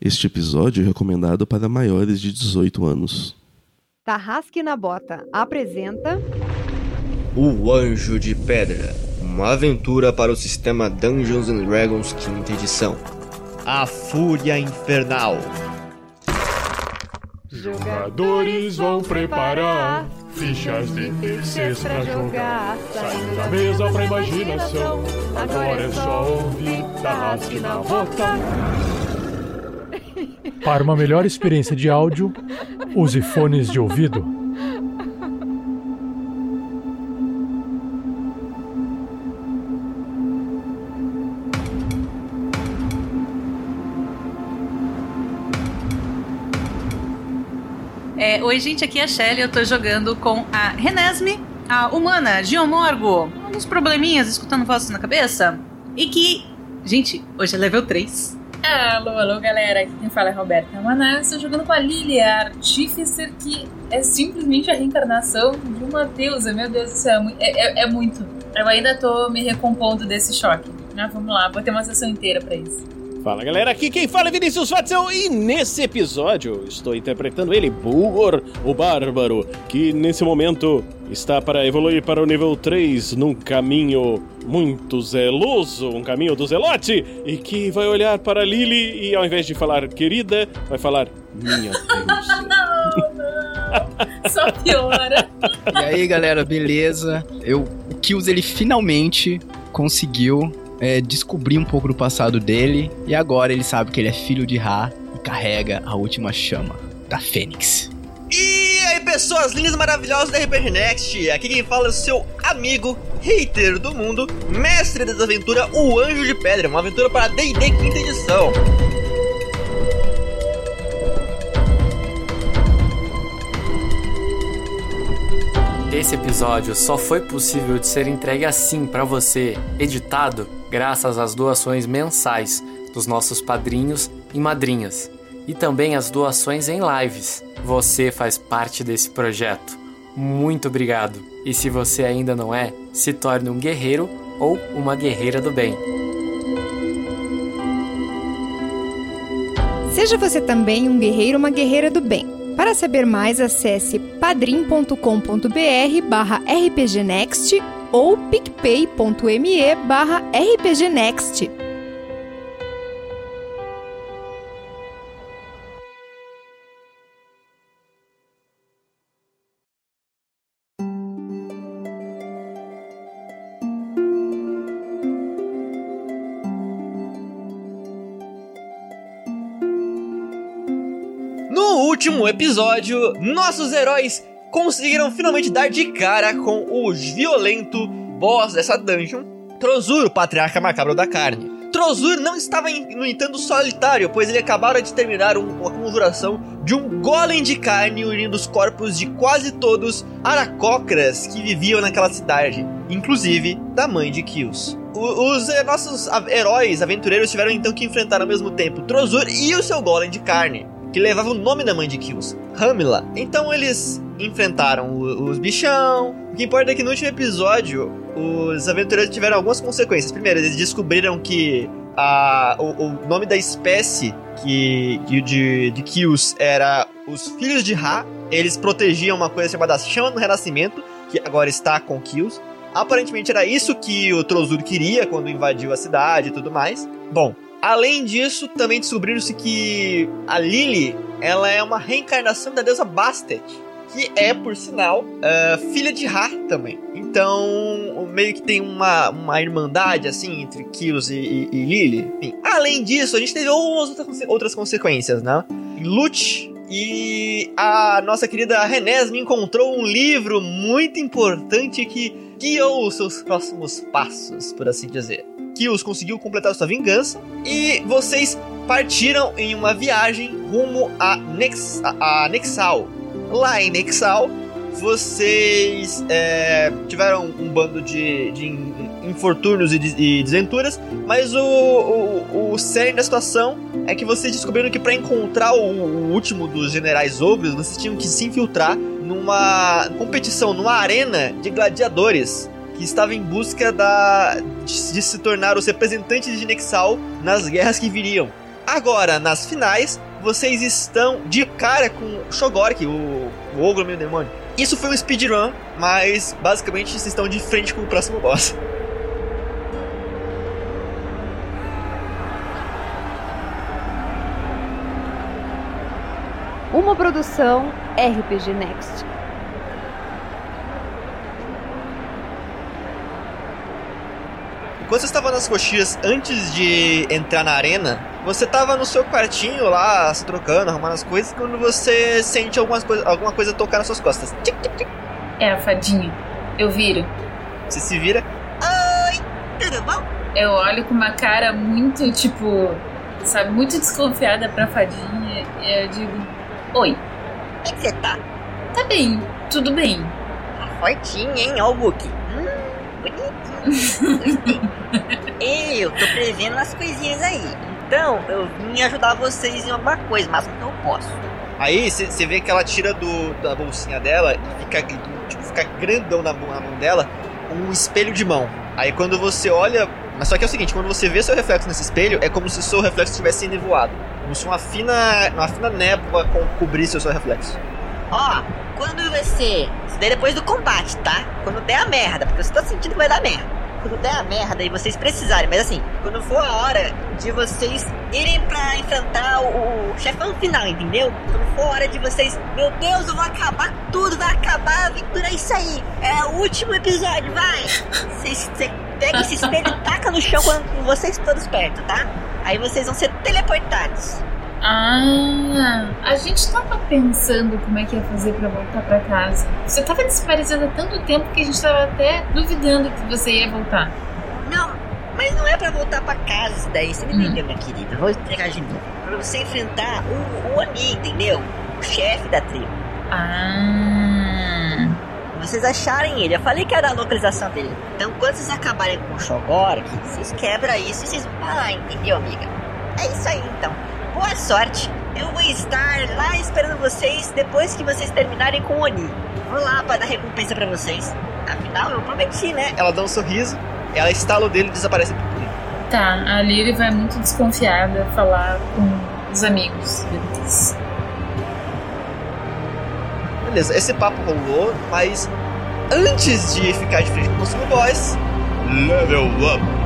Este episódio é recomendado para maiores de 18 anos. Tarrasque na Bota apresenta. O Anjo de Pedra uma aventura para o sistema Dungeons and Dragons quinta edição. A Fúria Infernal. Jogadores vão preparar fichas de terceiros pra jogar. Saindo da mesa pra imaginação. Agora é só ouvir Tarrasque na Bota. Para uma melhor experiência de áudio, use fones de ouvido. É, Oi, gente, aqui é a Shelly. Eu tô jogando com a Renesme, a humana, Geomorgo. Uns probleminhas escutando vozes na cabeça. E que, gente, hoje é level 3. Alô, alô, galera. Aqui quem fala é Roberta Maná. Estou jogando com a Lily, a Artificer, que é simplesmente a reencarnação de uma deusa. Meu Deus do céu, é, é, é muito. Eu ainda tô me recompondo desse choque. Mas vamos lá, vou ter uma sessão inteira pra isso. Fala galera, aqui quem fala é Vinícius Watson e nesse episódio estou interpretando ele, Bulgor, o Bárbaro, que nesse momento está para evoluir para o nível 3 num caminho muito zeloso, um caminho do zelote, e que vai olhar para Lily e ao invés de falar querida, vai falar minha deusa. Não, não. Só piora. E aí galera, beleza? Eu, o Kills ele finalmente conseguiu é, descobrir um pouco do passado dele e agora ele sabe que ele é filho de Ra e carrega a última chama da Fênix. E aí, pessoas lindas e maravilhosas da RPG Next, aqui quem fala é o seu amigo, hater do mundo, mestre das aventuras, o Anjo de Pedra, uma aventura para D&D quinta edição. Esse episódio só foi possível de ser entregue assim para você, editado, graças às doações mensais dos nossos padrinhos e madrinhas, e também as doações em lives. Você faz parte desse projeto. Muito obrigado! E se você ainda não é, se torne um guerreiro ou uma guerreira do bem. Seja você também um guerreiro ou uma guerreira do bem. Para saber mais, acesse padrim.com.br barra rpgnext ou picpay.me barra rpgnext. Episódio, nossos heróis conseguiram finalmente dar de cara com o violento boss dessa dungeon, Trozur, o patriarca macabro da carne. Trozur não estava, no entanto, solitário, pois ele acabara de terminar um- uma conjuração de um golem de carne unindo os corpos de quase todos aracocras que viviam naquela cidade, inclusive da mãe de Kills. Os eh, nossos heróis aventureiros tiveram então que enfrentar ao mesmo tempo Trozur e o seu golem de carne, que levava o nome da mãe de Kills, Hamila. Então eles enfrentaram os bichão. O que importa é que no último episódio, os aventureiros tiveram algumas consequências. Primeiro, eles descobriram que a, o, o nome da espécie que, que de, de Kills era os Filhos de Ra. Eles protegiam uma coisa chamada Chama do Renascimento, que agora está com Kills. Aparentemente era isso que o Trozur queria quando invadiu a cidade e tudo mais. Bom, além disso, também descobriram-se que a Lily, ela é uma reencarnação da deusa Bastet, que é, por sinal, ah, filha de Ra também. Então, meio que tem uma, uma irmandade, assim, entre Kills e, e, e Lily. Enfim, além disso, a gente teve outras outras consequências, né? Lute e a nossa querida Renesme encontrou um livro muito importante que guiou os seus próximos passos, por assim dizer. Kills conseguiu completar sua vingança e vocês partiram em uma viagem rumo a, Nex a, a Nexal. Lá em Nexal, vocês é, tiveram um bando de, de in- infortúnios e, des- e desventuras, mas o, o, o cerne da situação é que vocês descobriram que para encontrar o, o último dos generais ogros, vocês tinham que se infiltrar numa competição, numa arena de gladiadores que estava em busca da, de, de se tornar os representantes de Nexal nas guerras que viriam. Agora, nas finais, vocês estão de cara com Shogork, o, o ogro meio demônio. Isso foi um speedrun, mas basicamente vocês estão de frente com o próximo boss. Uma produção RPG Next. Enquanto você estava nas coxias antes de entrar na arena, você estava no seu quartinho lá, se trocando, arrumando as coisas, quando você sente algumas coisa, alguma coisa tocar nas suas costas. Tic, tic, tic. É a fadinha. Eu viro. Você se vira. Oi, tudo bom? Eu olho com uma cara muito, tipo, sabe, muito desconfiada pra fadinha e eu digo: Oi, Como é que você tá? tá bem, tudo bem. Tá fortinho, hein? Wookie. Hum, bonitinho. Eu tô prevendo umas coisinhas aí. Então, eu vim ajudar vocês em alguma coisa, mas não posso. Aí você vê que ela tira do, da bolsinha dela e fica, tipo, fica grandão na, mão- na mão dela um espelho de mão. Aí quando você olha. Mas só que é o seguinte, quando você vê seu reflexo nesse espelho, é como se o seu reflexo estivesse nevoado. Como se uma fina, uma fina névoa co- cobrisse o seu reflexo. Ó, quando ser? Isso daí é depois do combate, tá? Quando der a merda, porque eu estou sentindo que vai dar merda. Quando der a merda e vocês precisarem, mas assim, quando for a hora de vocês irem pra enfrentar o, o chefão final, entendeu? Quando for a hora de vocês, meu Deus, eu vou acabar tudo, vai acabar a aventura, é isso aí. É o último episódio, vai. Vocês você pega esse espelho e taca no chão quando, vocês todos perto, tá? Aí vocês vão ser teleportados. Ah, a gente tava pensando como é que ia fazer pra voltar pra casa. Você tava desaparecendo há tanto tempo que a gente tava até duvidando que você ia voltar. Não, mas não é pra voltar pra casa isso daí, você me entendeu, minha querida? Vou explicar de novo. Pra você enfrentar o, o Oni, entendeu? O chefe da tribo. Ah. Vocês acharem ele, eu falei que era a localização dele. Então quando vocês acabarem com o Shogork, vocês quebram isso e vocês vão pra lá, entendeu, amiga? É isso aí então. Boa sorte. Eu vou estar lá esperando vocês depois que vocês terminarem com o Oni. Vou lá pra dar recompensa pra vocês. Afinal, eu prometi, né? Ela dá um sorriso, ela estala o dedo e desaparece por tudo. Tá, a Lily vai muito desconfiada falar com os amigos deles. Beleza, esse papo rolou, mas antes de ficar de frente com o boss, level up.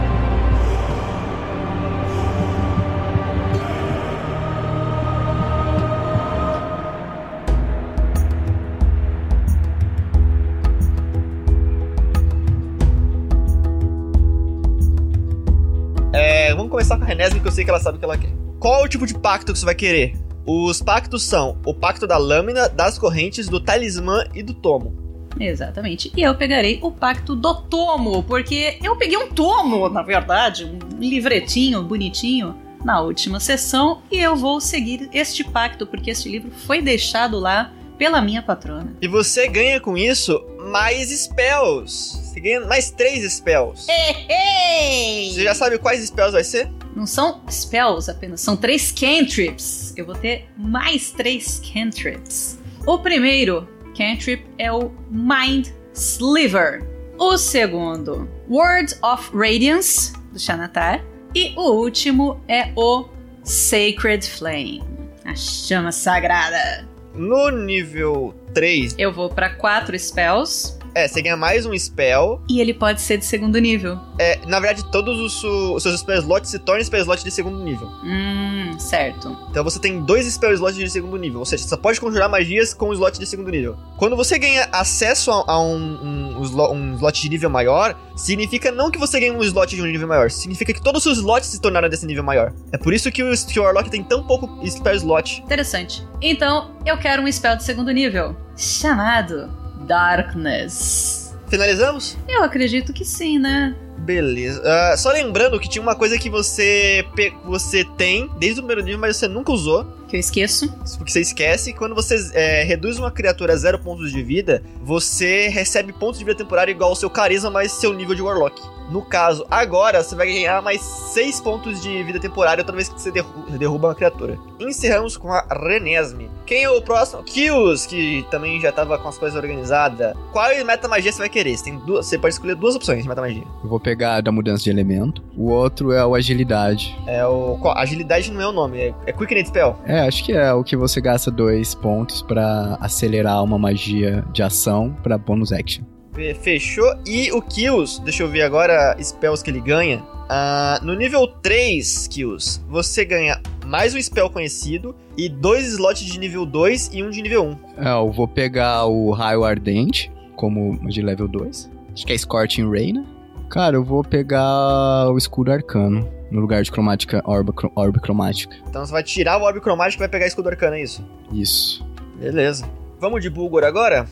Sei que ela sabe o que ela quer. Qual é o tipo de pacto que você vai querer? Os pactos são o pacto da lâmina, das correntes, do talismã e do tomo. Exatamente. E eu pegarei o pacto do tomo, porque eu peguei um tomo, na verdade, um livretinho bonitinho na última sessão e eu vou seguir este pacto porque este livro foi deixado lá pela minha patrona. E você ganha com isso mais spells. Você ganha mais três spells. Você já sabe quais spells vai ser? Não são spells apenas, são três cantrips. Eu vou ter mais três cantrips. O primeiro cantrip é o Mind Sliver. O segundo, Word of Radiance, do Xanatar. E o último é o Sacred Flame, a chama sagrada. No nível 3, Eu vou pra quatro spells é, você ganha mais um spell. e ele pode ser de segundo nível. É, na verdade, todos os, os seus spell slots se tornam spell slot de segundo nível. Hum, certo. Então você tem dois spell slots de segundo nível. Ou seja, você só pode conjurar magias com slot de segundo nível. Quando você ganha acesso a, a um, um, um slot de nível maior, significa não que você ganha um slot de um nível maior, significa que todos os seus slots se tornaram desse nível maior. É por isso que o, que o Warlock tem tão pouco spell slot. Interessante. Então, eu quero um spell de segundo nível, chamado Darkness. Finalizamos? Eu acredito que sim, né? Beleza. Ah, só lembrando que tinha uma coisa que você, você tem desde o primeiro nível, mas você nunca usou. Que eu esqueço. Porque você esquece. Quando você é, reduz uma criatura a zero pontos de vida, você recebe pontos de vida temporário igual ao seu carisma mais seu nível de Warlock. No caso, agora você vai ganhar mais 6 pontos de vida temporária toda vez que você derru- derruba uma criatura. Encerramos com a Renesme. Quem é o próximo? Kills, que também já tava com as coisas organizadas. Qual metamagia você vai querer? Você, tem duas, você pode escolher duas opções de metamagia. Eu vou pegar a da mudança de elemento. O outro é o agilidade. É o. qual- Agilidade não é o nome, é, é Quick Spell. É, acho que é o que você gasta dois pontos pra acelerar uma magia de ação pra bonus action. Fe- Fechou. E o Kills, deixa eu ver agora spells que ele ganha. Ah, no nível 3 Kills, você ganha mais um spell conhecido e dois slots de nível 2 e um de nível 1. É, eu vou pegar o raio ardente como de level 2. Acho que é Scorching Ray, né? Cara, eu vou pegar o escudo arcano no lugar de cromática, orbe, cro- orbe cromática. Então você vai tirar o orbe cromático e vai pegar escudo arcano, é isso? Isso. Beleza. Vamos de Bulgor agora?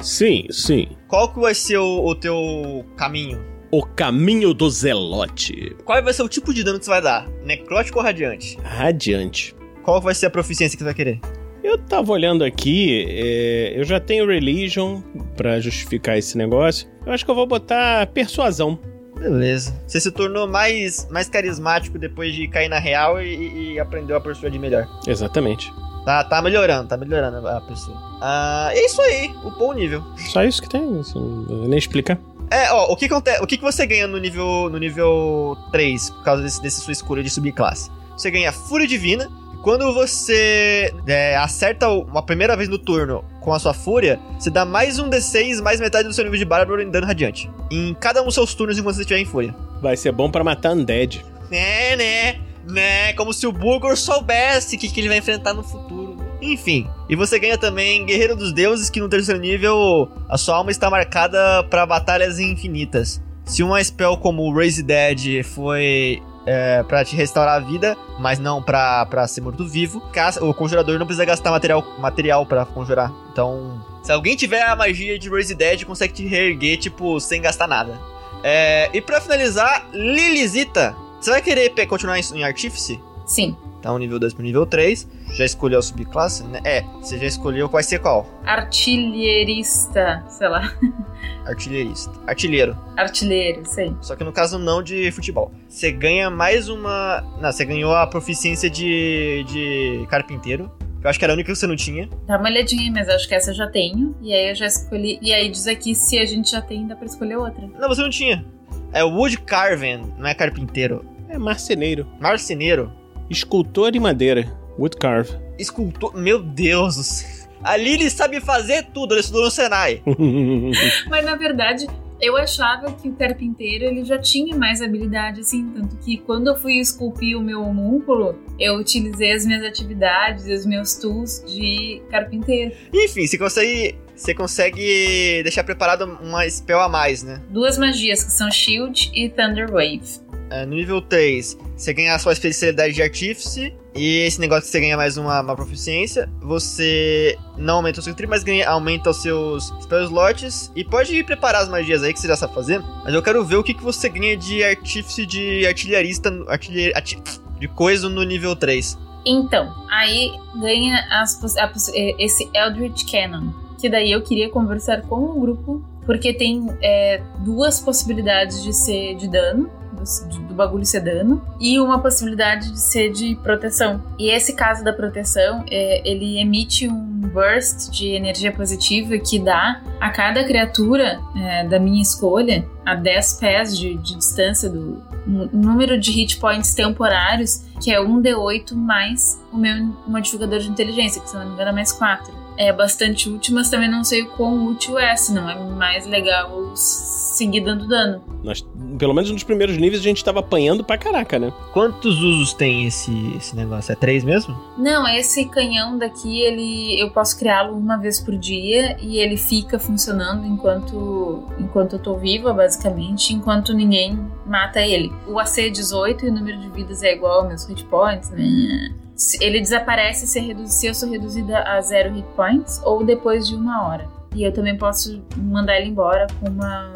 Sim, sim. Qual que vai ser o, o teu caminho? O caminho do Zelote. Qual vai ser o tipo de dano que você vai dar? Necrótico ou radiante? Radiante. Qual vai ser a proficiência que você vai querer? Eu tava olhando aqui, é, eu já tenho Religion pra justificar esse negócio. Eu acho que eu vou botar Persuasão. Beleza. Você se tornou mais, mais carismático depois de cair na real e, e aprendeu a persuadir melhor. Exatamente. Tá, tá melhorando, tá melhorando a pessoa. Ah, é isso aí, upou o nível. Só isso que tem, isso não vou nem explicar. É, ó, o que acontece, o que, que você ganha no nível no nível 3 por causa desse, desse sua escolha de subir classe? Você ganha Fúria Divina. Quando você é, acerta uma primeira vez no turno com a sua fúria, você dá mais um D6 mais metade do seu nível de bárbaro em dano radiante. Em cada um dos seus turnos enquanto você estiver em fúria. Vai ser bom pra matar Undead. Né, né, né, como se o Bulgor soubesse o que, que ele vai enfrentar no futuro. Enfim, e você ganha também Guerreiro dos Deuses, que no terceiro nível a sua alma está marcada para batalhas infinitas. Se uma spell como Raise Dead foi é, para te restaurar a vida, mas não pra ser morto-vivo, caça- o conjurador não precisa gastar material, material para conjurar. Então, se alguém tiver a magia de Raise Dead, consegue te reerguer, tipo, sem gastar nada. É, e pra finalizar, Lilizita. Você vai querer continuar em, Artífice? Sim. Então, nível 2 pro nível 3. Já escolheu a subclasse, né? É, você já escolheu. Vai ser qual? Artilheirista, sei lá. Artilheirista. Artilheiro. Artilheiro, sei. Só que no caso não de futebol. Você ganha mais uma. Não, você ganhou a proficiência de. de carpinteiro. que Eu acho que era a única que você não tinha. Dá uma olhadinha aí, mas acho que essa eu já tenho. E aí eu já escolhi. E aí diz aqui se a gente já tem, dá pra escolher outra. Não, você não tinha. É Wood Carven, não é carpinteiro. É marceneiro. Marceneiro. Escultor de madeira. Woodcarve. Escultor. Meu Deus do céu. A Lily sabe fazer tudo, ela estudou no Senai. Mas na verdade, eu achava que o carpinteiro ele já tinha mais habilidade, assim. Tanto que quando eu fui esculpir o meu homúnculo, eu utilizei as minhas atividades, os meus tools de carpinteiro. Enfim, você consegue. Você consegue deixar preparado uma spell a mais, né? Duas magias que são Shield e Thunder Wave. É, no nível 3, você ganha a sua especialidade de artífice. E esse negócio que você ganha mais uma, uma proficiência. Você não aumenta o seu tri, mas ganha, aumenta os seus spell slots. E pode preparar as magias aí que você já sabe fazer. Mas eu quero ver o que, que você ganha de artífice de artilharista. Artilher, arti- de coisa no nível 3. Então, aí ganha as a esse Eldritch Cannon. Que daí eu queria conversar com o grupo, porque tem é, duas possibilidades de ser de dano, do, do bagulho ser dano, e uma possibilidade de ser de proteção. E esse caso da proteção, é, ele emite um burst de energia positiva que dá a cada criatura é, da minha escolha, a 10 pés de, de distância do um número de hit points temporários, que é 1d8 mais o meu modificador de inteligência, que se não me engano é mais 4 é bastante útil, mas também não sei o quão útil é, se não é mais legal seguir dando dano. Nós, pelo menos nos primeiros níveis, a gente tava apanhando pra caraca, né? Quantos usos tem esse, esse negócio? É 3 mesmo? Não, esse canhão daqui, ele eu posso criá-lo uma vez por dia e ele fica funcionando enquanto enquanto eu tô viva, basicamente, enquanto ninguém mata ele. O AC é 18 e o número de vidas é igual aos meus hit points, né? Se- Ele desaparece se, redu- se eu sou reduzida a zero hit points ou depois de uma hora. E eu também posso mandar ele embora com uma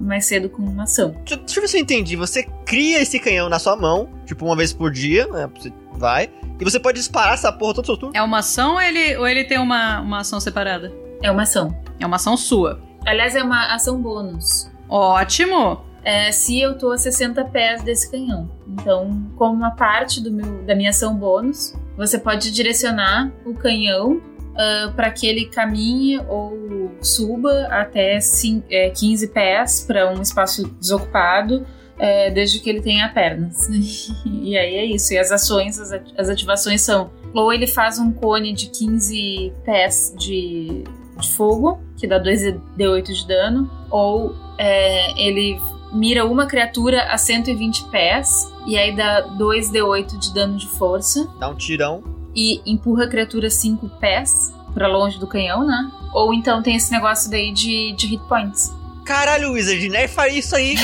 mais cedo com uma ação. Deixa, deixa eu ver se eu entendi. Você cria esse canhão na sua mão, tipo uma vez por dia, né? Você vai. E você pode disparar essa porra todo o seu turno. É uma ação ou ele, ou ele tem uma, uma ação separada? É uma ação. É uma ação sua. Aliás, é uma ação bônus. Ótimo! É, se eu tô a 60 pés desse canhão. Então, como uma parte meu, da minha ação bônus, você pode direcionar o canhão uh, para que ele caminhe ou suba até cin- é, 15 pés para um espaço desocupado, é, desde que ele tenha pernas. e aí é isso. E as ações, as ativações são: ou ele faz um cone de 15 pés de, de fogo, que dá 2d8 de dano, ou é, ele mira uma criatura a 120 pés, e aí dá 2d8 de dano de força Dá um tirão. e empurra a criatura 5 pés pra longe do canhão, né? Ou então tem esse negócio daí de, de hit points. Caralho, Wizard, nerfa isso aí.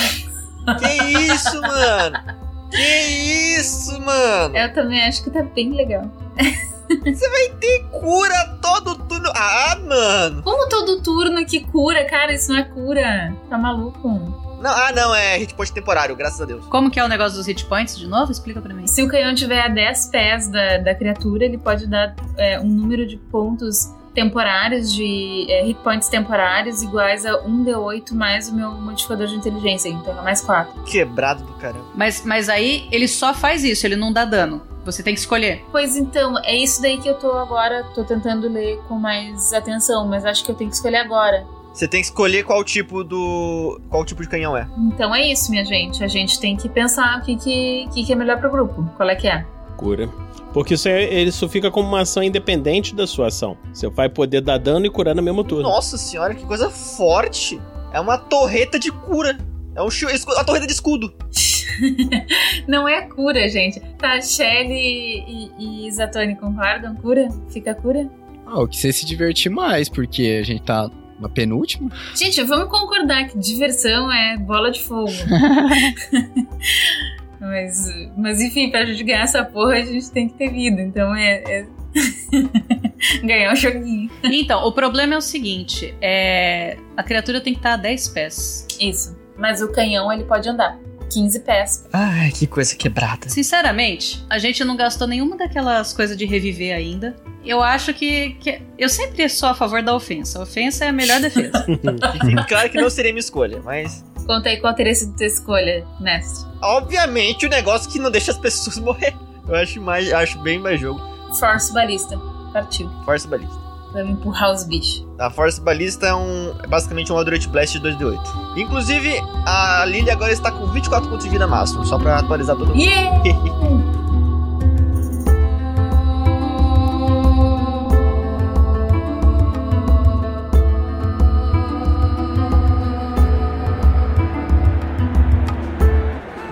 que isso, mano? Que isso, mano? Eu também acho que tá bem legal. Você vai ter cura todo turno. Ah, mano. Como todo turno que cura, cara, isso não é cura. Tá maluco? Não, ah, não, é hit point temporário, graças a Deus. Como que é o negócio dos hit points de novo? Explica pra mim. Se o canhão tiver a 10 pés da, da criatura, ele pode dar é, um número de pontos temporários, de é, hit points temporários, iguais a 1d8 mais o meu modificador de inteligência. Então é mais 4. Quebrado do caramba. Mas, mas aí ele só faz isso, ele não dá dano. Você tem que escolher. Pois então, é isso daí que eu tô agora, tô tentando ler com mais atenção, mas acho que eu tenho que escolher agora. Você tem que escolher qual tipo do. qual tipo de canhão é. Então é isso, minha gente. A gente tem que pensar o que, que, que, que é melhor pro grupo. Qual é que é? Cura. Porque isso, é, isso fica como uma ação independente da sua ação. Você vai poder dar dano e curar no mesmo turno. Nossa senhora, que coisa forte! É uma torreta de cura. É um uma torreta de escudo. Não é cura, gente. Tá, Shelly e, e Zatoni concordam? Cura? Fica cura? Ah, o que você se divertir mais, porque a gente tá na penúltima. Gente, vamos concordar que diversão é bola de fogo. mas, mas enfim, pra gente ganhar essa porra, a gente tem que ter vida. Então é. é... ganhar o joguinho. Então, o problema é o seguinte: é... a criatura tem que estar a 10 pés. Isso. Mas o canhão ele pode andar 15 pés. Ai, que coisa quebrada. Sinceramente, a gente não gastou nenhuma daquelas coisas de reviver ainda. Eu acho que, que- Eu sempre sou a favor da ofensa. A ofensa é a melhor defesa. claro que não seria minha escolha, mas. Conta aí qual teria sido tua escolha, mestre. Obviamente o negócio que não deixa as pessoas morrer. Eu acho, mais, acho bem mais jogo. Force Balista. Partiu. Force Balista. Vamos empurrar os bichos. A Force Balista é, um, é basicamente um Eldritch Blast de 2d8. Inclusive, a Lily agora está com 24 pontos de vida máximo, só pra atualizar todo mundo. Yeah!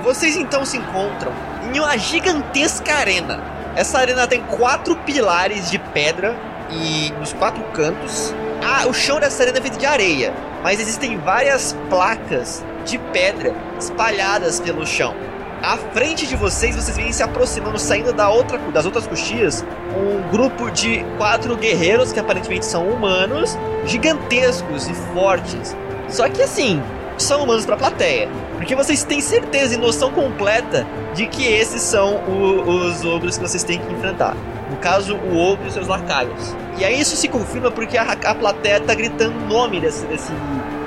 Vocês então se encontram em uma gigantesca arena. Essa arena tem quatro pilares de pedra e nos quatro cantos. Ah, o chão dessa arena é feito de areia, mas existem várias placas de pedra espalhadas pelo chão. À frente de vocês, vocês vêm se aproximando, saindo da outra, das outras coxias, um grupo de quatro guerreiros que aparentemente são humanos, gigantescos e fortes. Só que assim, são humanos pra plateia. Porque vocês têm certeza e noção completa de que esses são o- os ogros que vocês têm que enfrentar. No caso, o ogro e seus lacaios. E aí isso se confirma porque a, a plateia tá gritando o nome desse, desse,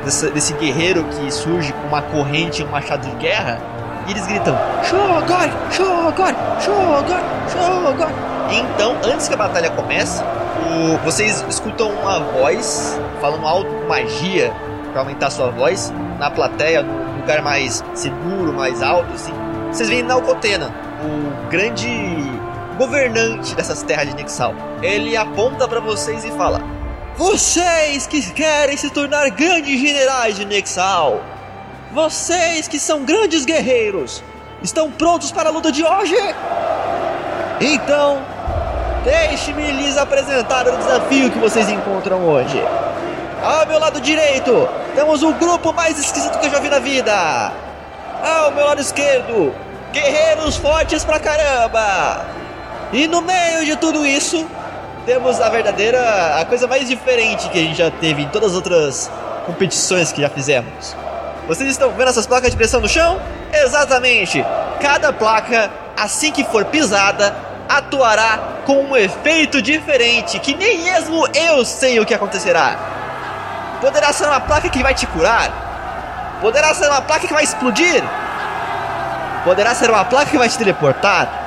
desse, desse guerreiro que surge com uma corrente e um machado de guerra. E eles gritam: Shogun! Shogun! Shogun! Shogun! Então, antes que a batalha comece, o- vocês escutam uma voz falando alto com magia para aumentar sua voz na plateia, num lugar mais seguro, mais alto, assim. Vocês veem Nalcotena, o grande governante dessas terras de Nixal. Ele aponta para vocês e fala: Vocês que querem se tornar grandes generais de Nixal, vocês que são grandes guerreiros, estão prontos para a luta de hoje? Então, deixe-me lhes apresentar o desafio que vocês encontram hoje. Ao meu lado direito, temos o grupo mais esquisito que eu já vi na vida. Ao meu lado esquerdo, guerreiros fortes pra caramba. E no meio de tudo isso, temos a verdadeira, a coisa mais diferente que a gente já teve em todas as outras competições que já fizemos. Vocês estão vendo essas placas de pressão no chão? Exatamente! Cada placa, assim que for pisada, atuará com um efeito diferente que nem mesmo eu sei o que acontecerá. Poderá ser uma placa que vai te curar, Poderá ser uma placa que vai explodir? Poderá ser uma placa que vai te teleportar?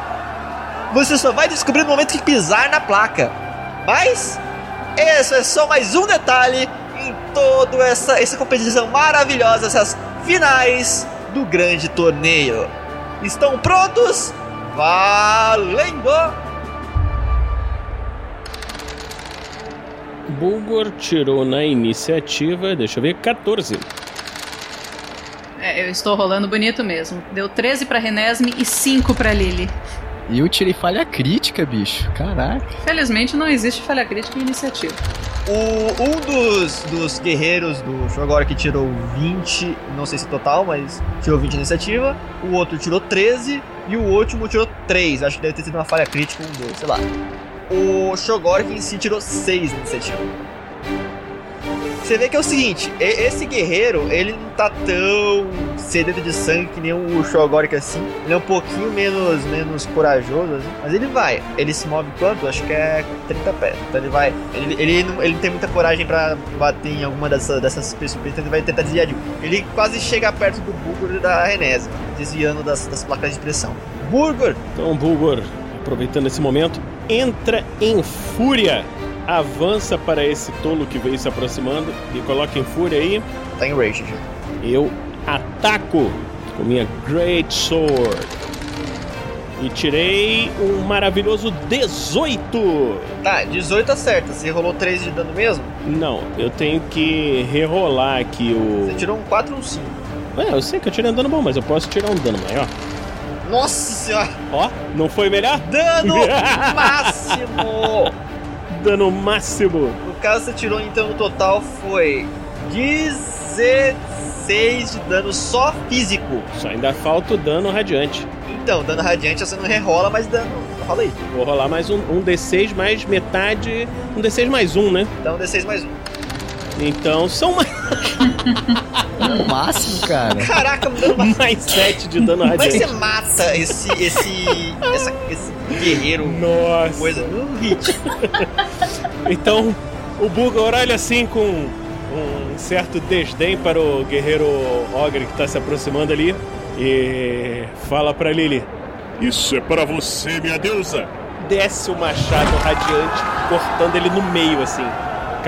Você só vai descobrir no momento que pisar na placa. Mas esse é só mais um detalhe em toda essa, essa competição maravilhosa, essas finais do grande torneio. Estão prontos? Valendo! Bulgor tirou na iniciativa, deixa eu ver, 14. É, eu estou rolando bonito mesmo. Deu 13 pra Renesme e 5 pra Lily. E eu tirei falha crítica, bicho. Caraca. Felizmente não existe falha crítica em iniciativa. O, um dos, dos guerreiros do Shogor que tirou 20, não sei se total, mas tirou 20 de iniciativa. O outro tirou 13 e o último tirou 3. Acho que deve ter sido uma falha crítica, um, dois, sei lá. O Shogork em si tirou 6 de iniciativa. Você vê que é o seguinte, esse guerreiro, ele não tá tão sedento de sangue que nem o Shogork assim. Ele é um pouquinho menos, menos corajoso, assim, mas ele vai. Ele se move quanto? Acho que é 30 pés. Então ele vai. Ele, ele, não, ele não tem muita coragem pra bater em alguma dessas, dessas pessoas, então ele vai tentar desviar de. Ele quase chega perto do Bulgur da Renese, desviando das, das placas de pressão. Bulgur! Então, Bulgor, aproveitando esse momento, entra em fúria. Avança para esse tolo que veio se aproximando e coloca em fúria aí. Tá em rage já. Eu ataco com minha Great Sword. E tirei um maravilhoso 18. Tá, 18 acerta. Você rolou 3 de dano mesmo? Não, eu tenho que rerolar aqui o. Você tirou um 4 ou um 5. É, eu sei que eu tirei um dano bom, mas eu posso tirar um dano maior. Nossa senhora! Ó, não foi melhor? Dano máximo! Dano máximo. No caso, você tirou então no total foi 16 de dano só físico. Só ainda falta o dano radiante. Então, dano radiante você não rerola, mas dano. Rola aí. Vou rolar mais um, um D6 mais metade. Um D6 mais um, né? Então, D6 mais um. Então são mais. No máximo, cara. Caraca, me dando uma. mais 7 de dano Como é que radiante. você mata esse. esse. essa- esse guerreiro? Nossa. Coisa no hit. Então, o Bulgor olha assim com um certo desdém para o guerreiro Ogre que está se aproximando ali e fala para Lily: Isso é para você, minha deusa. desce o machado radiante, cortando ele no meio assim.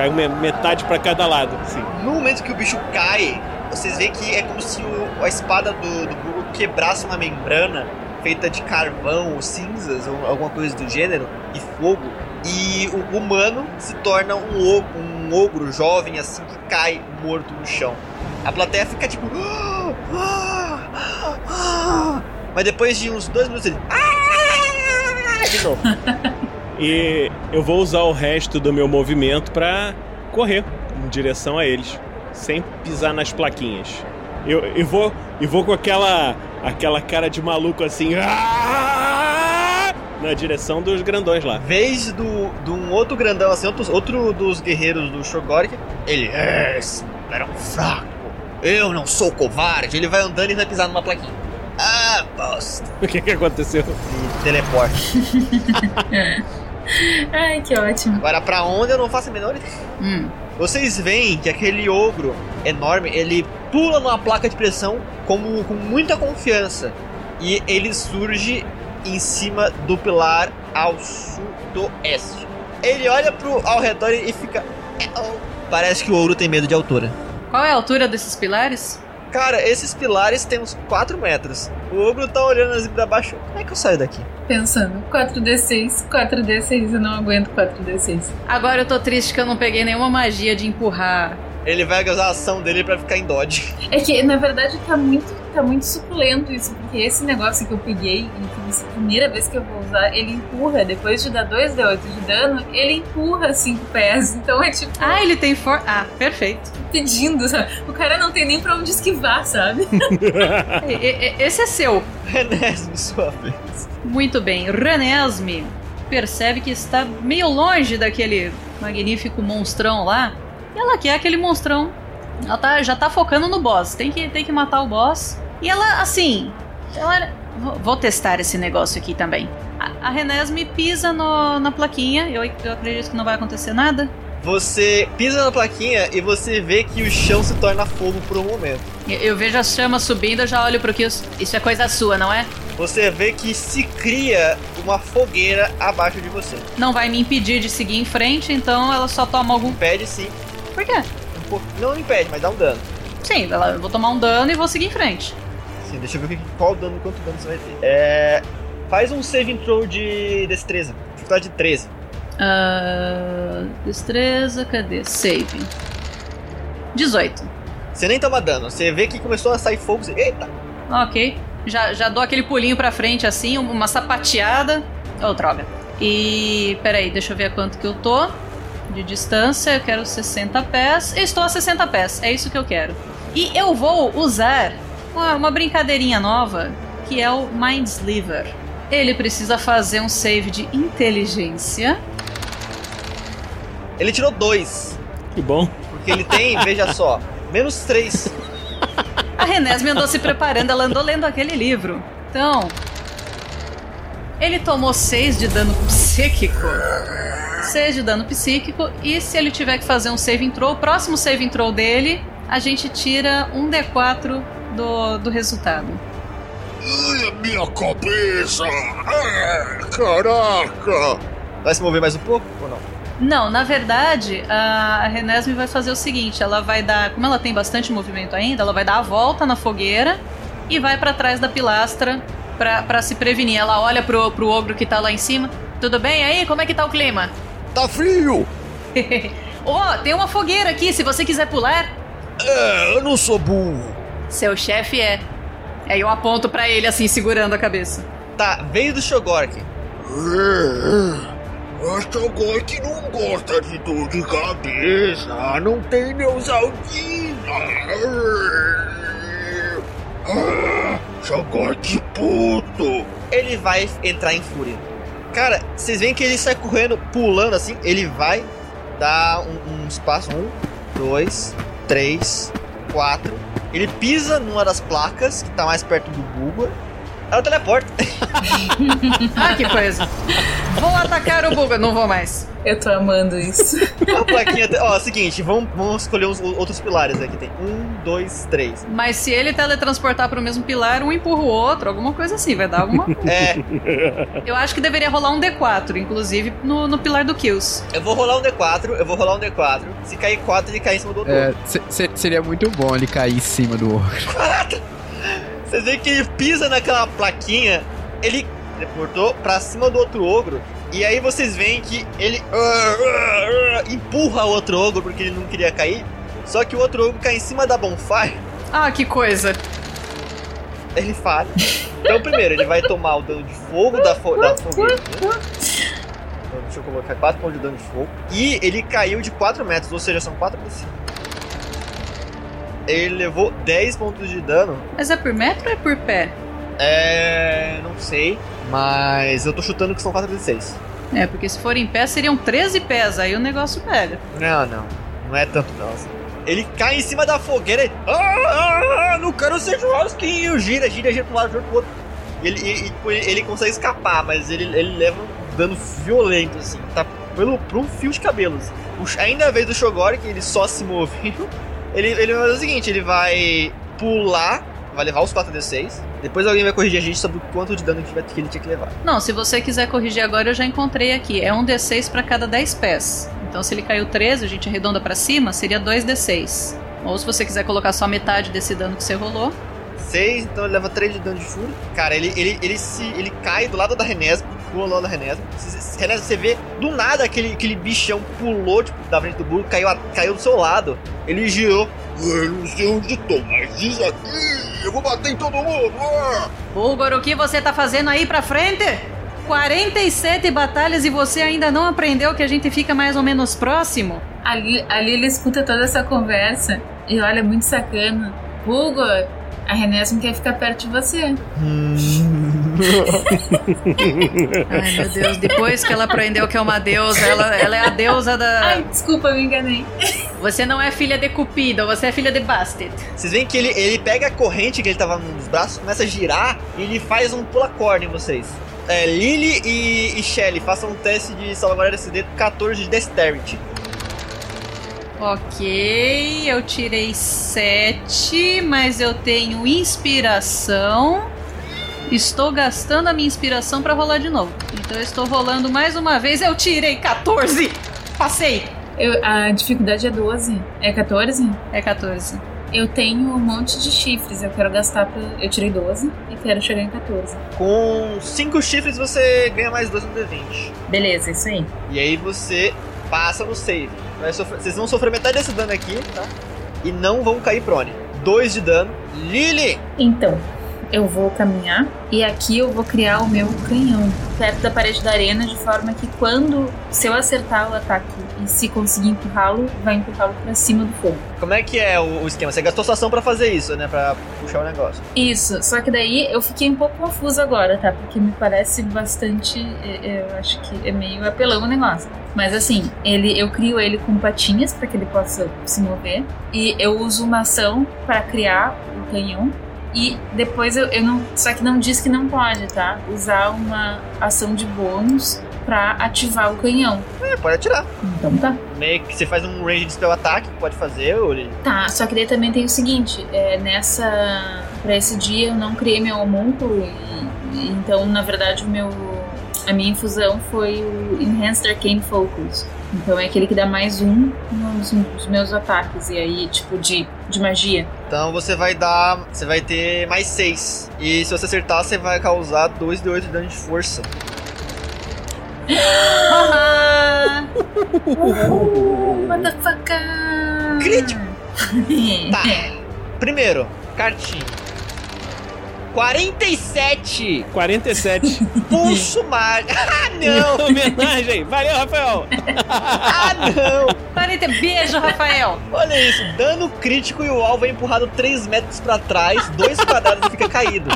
Cai uma metade para cada lado, assim. No momento que o bicho cai, vocês veem que é como se o- a espada do, do quebrasse uma membrana feita de carvão ou cinzas ou alguma coisa do gênero e fogo. E o humano se torna um, o- um ogro jovem assim que cai morto no chão. A plateia fica tipo. Mas depois de uns dois minutos ele. De novo. E eu vou usar o resto do meu movimento para correr em direção a eles, sem pisar nas plaquinhas. Eu, eu vou e vou com aquela aquela cara de maluco assim, "Ah!" na direção dos grandões lá. vez do, de um outro grandão, assim, outro, outro dos guerreiros do Shogorik, ele é, era um fraco. Eu não sou covarde. Ele vai andando e vai pisar numa plaquinha. Ah, bosta. O que que aconteceu? E teleporte. Ai, que ótimo. Agora, pra onde eu não faço a menor ideia. Hum. Vocês veem que aquele ogro enorme, ele pula numa placa de pressão como, com muita confiança. E ele surge em cima do pilar ao sudoeste. Ele olha pro, ao redor e fica. "É, oh." Parece que o ouro tem medo de altura. Qual é a altura desses pilares? Cara, esses pilares têm uns 4 metros. O ogro tá olhando assim pra baixo. Como é que eu saio daqui? Pensando, 4D6, 4D6, eu não aguento 4D6. Agora eu tô triste que eu não peguei nenhuma magia de empurrar. Ele vai usar a ação dele pra ficar em dodge. É que, na verdade, tá muito, tá muito suculento isso, porque esse negócio que eu peguei, e que a primeira vez que eu vou usar, ele empurra, depois de dar 2D8 de dano, ele empurra 5 pés. Então é tipo, Ah, ele tem for. Ah, perfeito. pedindo, sabe? O cara não tem nem pra onde esquivar, sabe? Esse é seu. Renesme, sua vez. Muito bem. Renesme percebe que está meio longe daquele magnífico monstrão lá. E ela quer aquele monstrão. Ela tá, já tá focando no boss. Tem que, tem que matar o boss. E ela, assim. Ela. vou- testar esse negócio aqui também. A, a Renesme pisa no- na plaquinha. Eu, eu acredito que não vai acontecer nada. Você pisa na plaquinha e você vê que o chão se torna fogo por um momento. Eu, eu vejo as chamas subindo, eu já olho pro Kills. Isso é coisa sua, não é? Você vê que se cria uma fogueira abaixo de você. Não vai me impedir de seguir em frente, então ela só toma algum. Impede sim. Por quê? Um pouco... Não impede, mas dá um dano. Sim, ela- eu vou tomar um dano e vou seguir em frente. Sim, deixa eu ver qual dano, quanto dano você vai ter. É. Faz um saving throw de destreza. Dificuldade de 13. Ah, destreza, cadê? Saving. 18. Você nem toma dano. Você vê que começou a sair fogo. Você... Eita! Ok. Já, já dou aquele pulinho pra frente assim, uma sapateada. Oh, droga. E. Peraí, deixa eu ver a quanto que eu tô. De distância, eu quero 60 pés. Eu estou a 60 pés, é isso que eu quero. E eu vou usar uma, uma brincadeirinha nova, que é o Mind Sliver. Ele precisa fazer um save de inteligência. Ele tirou 2. Que bom. Porque ele tem, veja só, menos 3. A Renesme andou se preparando, ela andou lendo aquele livro. Então. Ele tomou 6 de dano psíquico. 6 de dano psíquico. E se ele tiver que fazer um save throw, o próximo save throw dele, a gente tira um D4 do, do resultado. Ai, minha cabeça! Ah, caraca! Vai se mover mais um pouco ou não? Não, na verdade, a Renesme vai fazer o seguinte: ela vai dar. Como ela tem bastante movimento ainda, ela vai dar a volta na fogueira e vai pra trás da pilastra pra, pra se prevenir. Ela olha pro, pro ogro que tá lá em cima. Tudo bem aí? Como é que tá o clima? Tá frio! Ó, tem uma fogueira aqui, se você quiser pular. É, eu não sou burro. Seu chefe é. Aí eu aponto pra ele assim, segurando a cabeça. Tá, veio do Shogork. Agora que não gosta de dor de cabeça. Não tem Neusaldina. Ah, Shogork puto. Ele vai entrar em fúria. Cara, vocês veem que ele sai correndo, pulando assim. Ele vai dar um, um espaço. Um, dois, três, quatro. Ele pisa numa das placas que tá mais perto do Bulba. Ela teleporta. ah, que coisa. Vou atacar o Buga, não vou mais. Eu tô amando isso. A plaquinha. Ó, é o seguinte, vamos, vamos escolher os outros pilares aqui. Tem um, dois, três. Mas se ele teletransportar pro mesmo pilar, um empurra o outro, alguma coisa assim, vai dar alguma coisa. É. Eu acho que deveria rolar um D4, inclusive no, no pilar do Kills. Eu vou rolar um D4, eu vou rolar um D4. Se cair 4, ele cai em cima do outro. É, se- se- seria muito bom ele cair em cima do ogro. Vocês veem que ele pisa naquela plaquinha, ele teleportou pra cima do outro ogro. E aí vocês veem que ele ah, ah, ah, empurra o outro ogro porque ele não queria cair. Só que o outro ogro cai em cima da bonfire. Ah, que coisa. Ele falha. Então, primeiro, ele vai tomar o dano de fogo da, fo da fogueira. Então, deixa eu colocar 4 pontos de dano de fogo. E ele caiu de 4 metros, ou seja, são 4 por cima. Ele levou 10 pontos de dano. Mas é por metro ou é por pé? É. Não sei. Mas eu tô chutando que são 4 de 6. É, porque se for em pé seriam 13 pés, aí o negócio pega. Não, não. Não é tanto não. Ele cai em cima da fogueira e. Ah, ah, ah, não quero ser churrasquinho! Gira, gira, gira pro lado, gira pro outro. Ele, tipo, ele, ele consegue escapar, mas ele, ele leva um dano violento, assim. Tá pelo, por um fio de cabelo. Assim. O Sh- ainda a vez do Shogori, que ele só se moveu, ele, ele vai fazer o seguinte: ele vai pular, vai levar os 4d6. Depois alguém vai corrigir a gente sobre o quanto de dano que, vai- que ele tinha que levar. Não, se você quiser corrigir agora, eu já encontrei aqui. É um D6 pra cada 10 pés. Então, se ele caiu 13, a gente arredonda pra cima, seria 2D6. Ou se você quiser colocar só metade desse dano que você rolou. 6, então ele leva 3 de dano de fúria. Cara, ele, ele, ele, se, ele cai do lado da Renesma, pula do lado da Renesma. Se- se- Renesma, você vê do nada aquele, aquele bichão pulou tipo, da frente do burro, caiu, caiu do seu lado. Ele girou. Eu não sei onde tô, mas isso aqui, eu vou bater em todo mundo. Bulgor, o que você tá fazendo aí pra frente? 47 batalhas e você ainda não aprendeu que a gente fica mais ou menos próximo? Ali, ali ele escuta toda essa conversa e olha muito sacana. Bulgor, a Renesme quer ficar perto de você. Ai, meu Deus, depois que ela aprendeu que é uma deusa, ela, ela é a deusa da. Ai, desculpa, me enganei. Você não é filha de Cupido, você é filha de Bastet. Vocês veem que ele, ele pega a corrente que ele tava nos braços, começa a girar e ele faz um pula-corda em vocês. É, Lily e, e Shelly, façam um teste de salvaguarda SD 14 de Dexterity. Ok, eu tirei 7, mas eu tenho inspiração. Estou gastando a minha inspiração pra rolar de novo. Então eu estou rolando mais uma vez. Eu tirei 14! Passei! Eu- a dificuldade é 12. É 14? É 14. Eu tenho um monte de chifres. Eu quero gastar pra. Eu tirei 12 e quero chegar em 14. Com 5 chifres você ganha mais 2 no D20. Beleza, isso aí. E aí você passa no save. Vocês vão sofrer metade desse dano aqui, tá? E não vão cair prone. 2 de dano. Lily! Então, eu vou caminhar e aqui eu vou criar o meu canhão perto da parede da arena, de forma que quando, se eu acertar o ataque se conseguir empurrá-lo, vai empurrá-lo pra cima do fogo. Como é que é o, o esquema? Você gastou sua ação pra fazer isso, né? Pra puxar o negócio. Isso, só que daí eu fiquei um pouco confusa agora, tá? Porque me parece bastante. é, é, Eu acho que é meio apelão o negócio. Mas assim, ele, eu crio ele com patinhas para que ele possa se mover. E eu uso uma ação para criar o canhão. E depois eu, eu não. Só que não diz que não pode, tá? Usar uma ação de bônus pra ativar o canhão. É, pode atirar. Então tá. Meio que você faz um range de spell attack, pode fazer, ou. Tá, só que daí também tem o seguinte, é, nessa. Pra esse dia eu não criei meu homúnculo e, então, na verdade, o meu. A minha infusão foi o Enhanced Arcane Focus. Então é aquele que dá mais um nos, nos meus ataques. E aí, tipo, de, de magia. Então você vai dar. Você vai ter mais 6. E se você acertar, você vai causar 2 de 8 de dano de força. Motherfucker! Crítico! Tá. Primeiro, cartinha. 47! 47. Pulso mágico. Ah, não! Homenagem. Valeu, Rafael. Ah, não! 40, beijo, Rafael! Olha isso, dano crítico e o alvo é empurrado 3 metros pra trás, 2 quadrados e fica caído.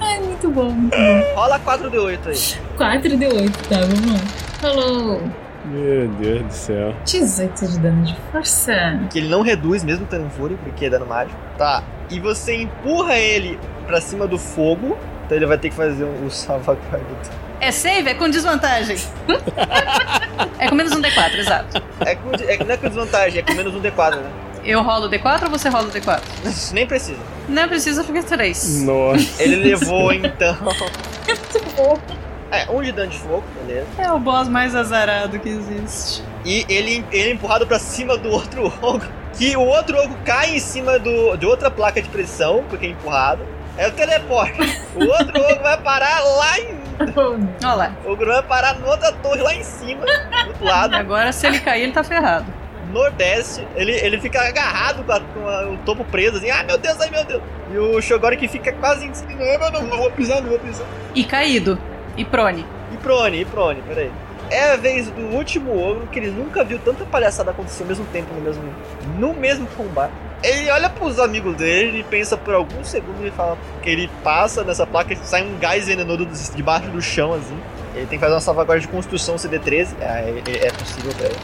Ai, muito bom, muito bom. Rola 4d8 aí. 4 de 8, tá, vamos lá. Falou! Meu Deus do céu. 18 de dano de força. Que ele não reduz mesmo tendo fúria, porque é dano mágico. Tá. E você empurra ele pra cima do fogo. Então ele vai ter que fazer um, o salvaguarda. É save? É com desvantagem. é com menos um D4, exato. É, com, é, não é com desvantagem, é com menos um D4, né? Eu rolo o D4 ou você rola o D4? Nem precisa. Não precisa, fica 3. Nossa. Ele levou então. É, um de dano de fogo, beleza. É o boss mais azarado que existe. E ele, ele é empurrado pra cima do outro ogro. Que o outro ogro cai em cima do, de outra placa de pressão, porque é empurrado. É o teleporte. O outro ogro vai parar lá em. Olha lá. O ogro vai parar na outra torre lá em cima, do outro lado. Agora, se ele cair, ele tá ferrado. Nordeste, ele, ele fica agarrado com, a- com a- o topo preso, assim, ai meu Deus, ai meu Deus. E o Shogori que fica quase em cima, não, não, não vou pisar, não vou pisar. E caído. E prone. E prone, e prone, peraí. É a vez do último ogro que ele nunca viu tanta palhaçada acontecer ao mesmo tempo no mesmo, no mesmo combate. Ele olha pros amigos dele e pensa por alguns segundos e fala que ele passa nessa placa e sai um gás venenoso debaixo do chão, assim. Ele tem que fazer uma salvaguarda de construção CD13. É, é- é possível pra ele.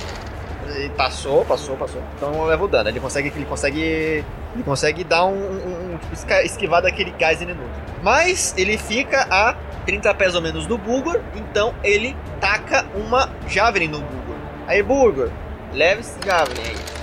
Ele passou, passou, passou. Então leva o dano. Ele consegue, ele consegue, ele consegue dar um, um- um- tipo, esquivar daquele gás venenoso. Mas ele fica a 30 pés ou menos do Bulgor, então ele taca uma Javelin no Bulgor. Aí Bulgor, leve esse Javelin aí.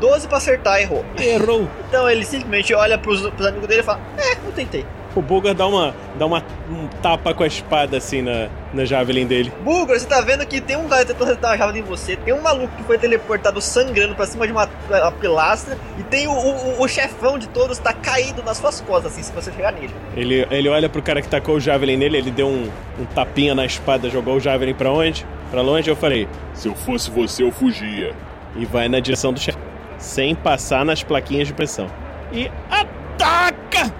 12 pra acertar, errou. Errou. Então ele simplesmente olha pros, pros amigos dele e fala: É, eu tentei. O Bulgar dá uma, dá uma um tapa com a espada assim na, na Javelin dele. Bulgor, você tá vendo que tem um cara tentando acertar uma Javelin em você, tem um maluco que foi teleportado sangrando pra cima de uma, uma pilastra, e tem o, o, o chefão de todos tá caído nas suas costas, assim, se você chegar nele. Ele, ele olha pro cara que tacou o Javelin nele, ele deu um, um tapinha na espada, jogou o Javelin pra onde? Pra longe, eu falei, Se eu fosse você, eu fugia. e vai na direção do chefe, sem passar nas plaquinhas de pressão. E ataca!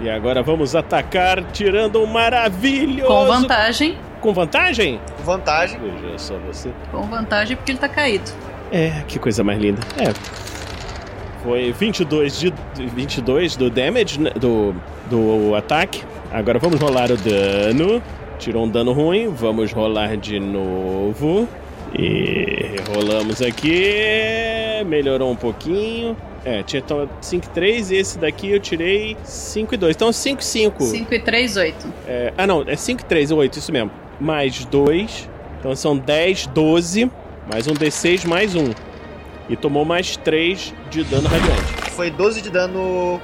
E agora vamos atacar, tirando um maravilhoso... Com vantagem. Com vantagem? Vantagem. Veja só você. Com vantagem porque ele tá caído. É, que coisa mais linda. É. Foi 22 de 22 do damage, né, do, do ataque. Agora vamos rolar o dano. Tirou um dano ruim, vamos rolar de novo. E rolamos aqui. Melhorou um pouquinho. É, tinha 5 e 3 e esse daqui eu tirei 5 e 2. Então 5 e 5. 5 e 3, 8. É, ah, não, é 5, 3, 8, isso mesmo. Mais 2. Então são 10, 12. Mais um D6, mais um. e tomou mais 3 de dano radiante. Foi 12 de dano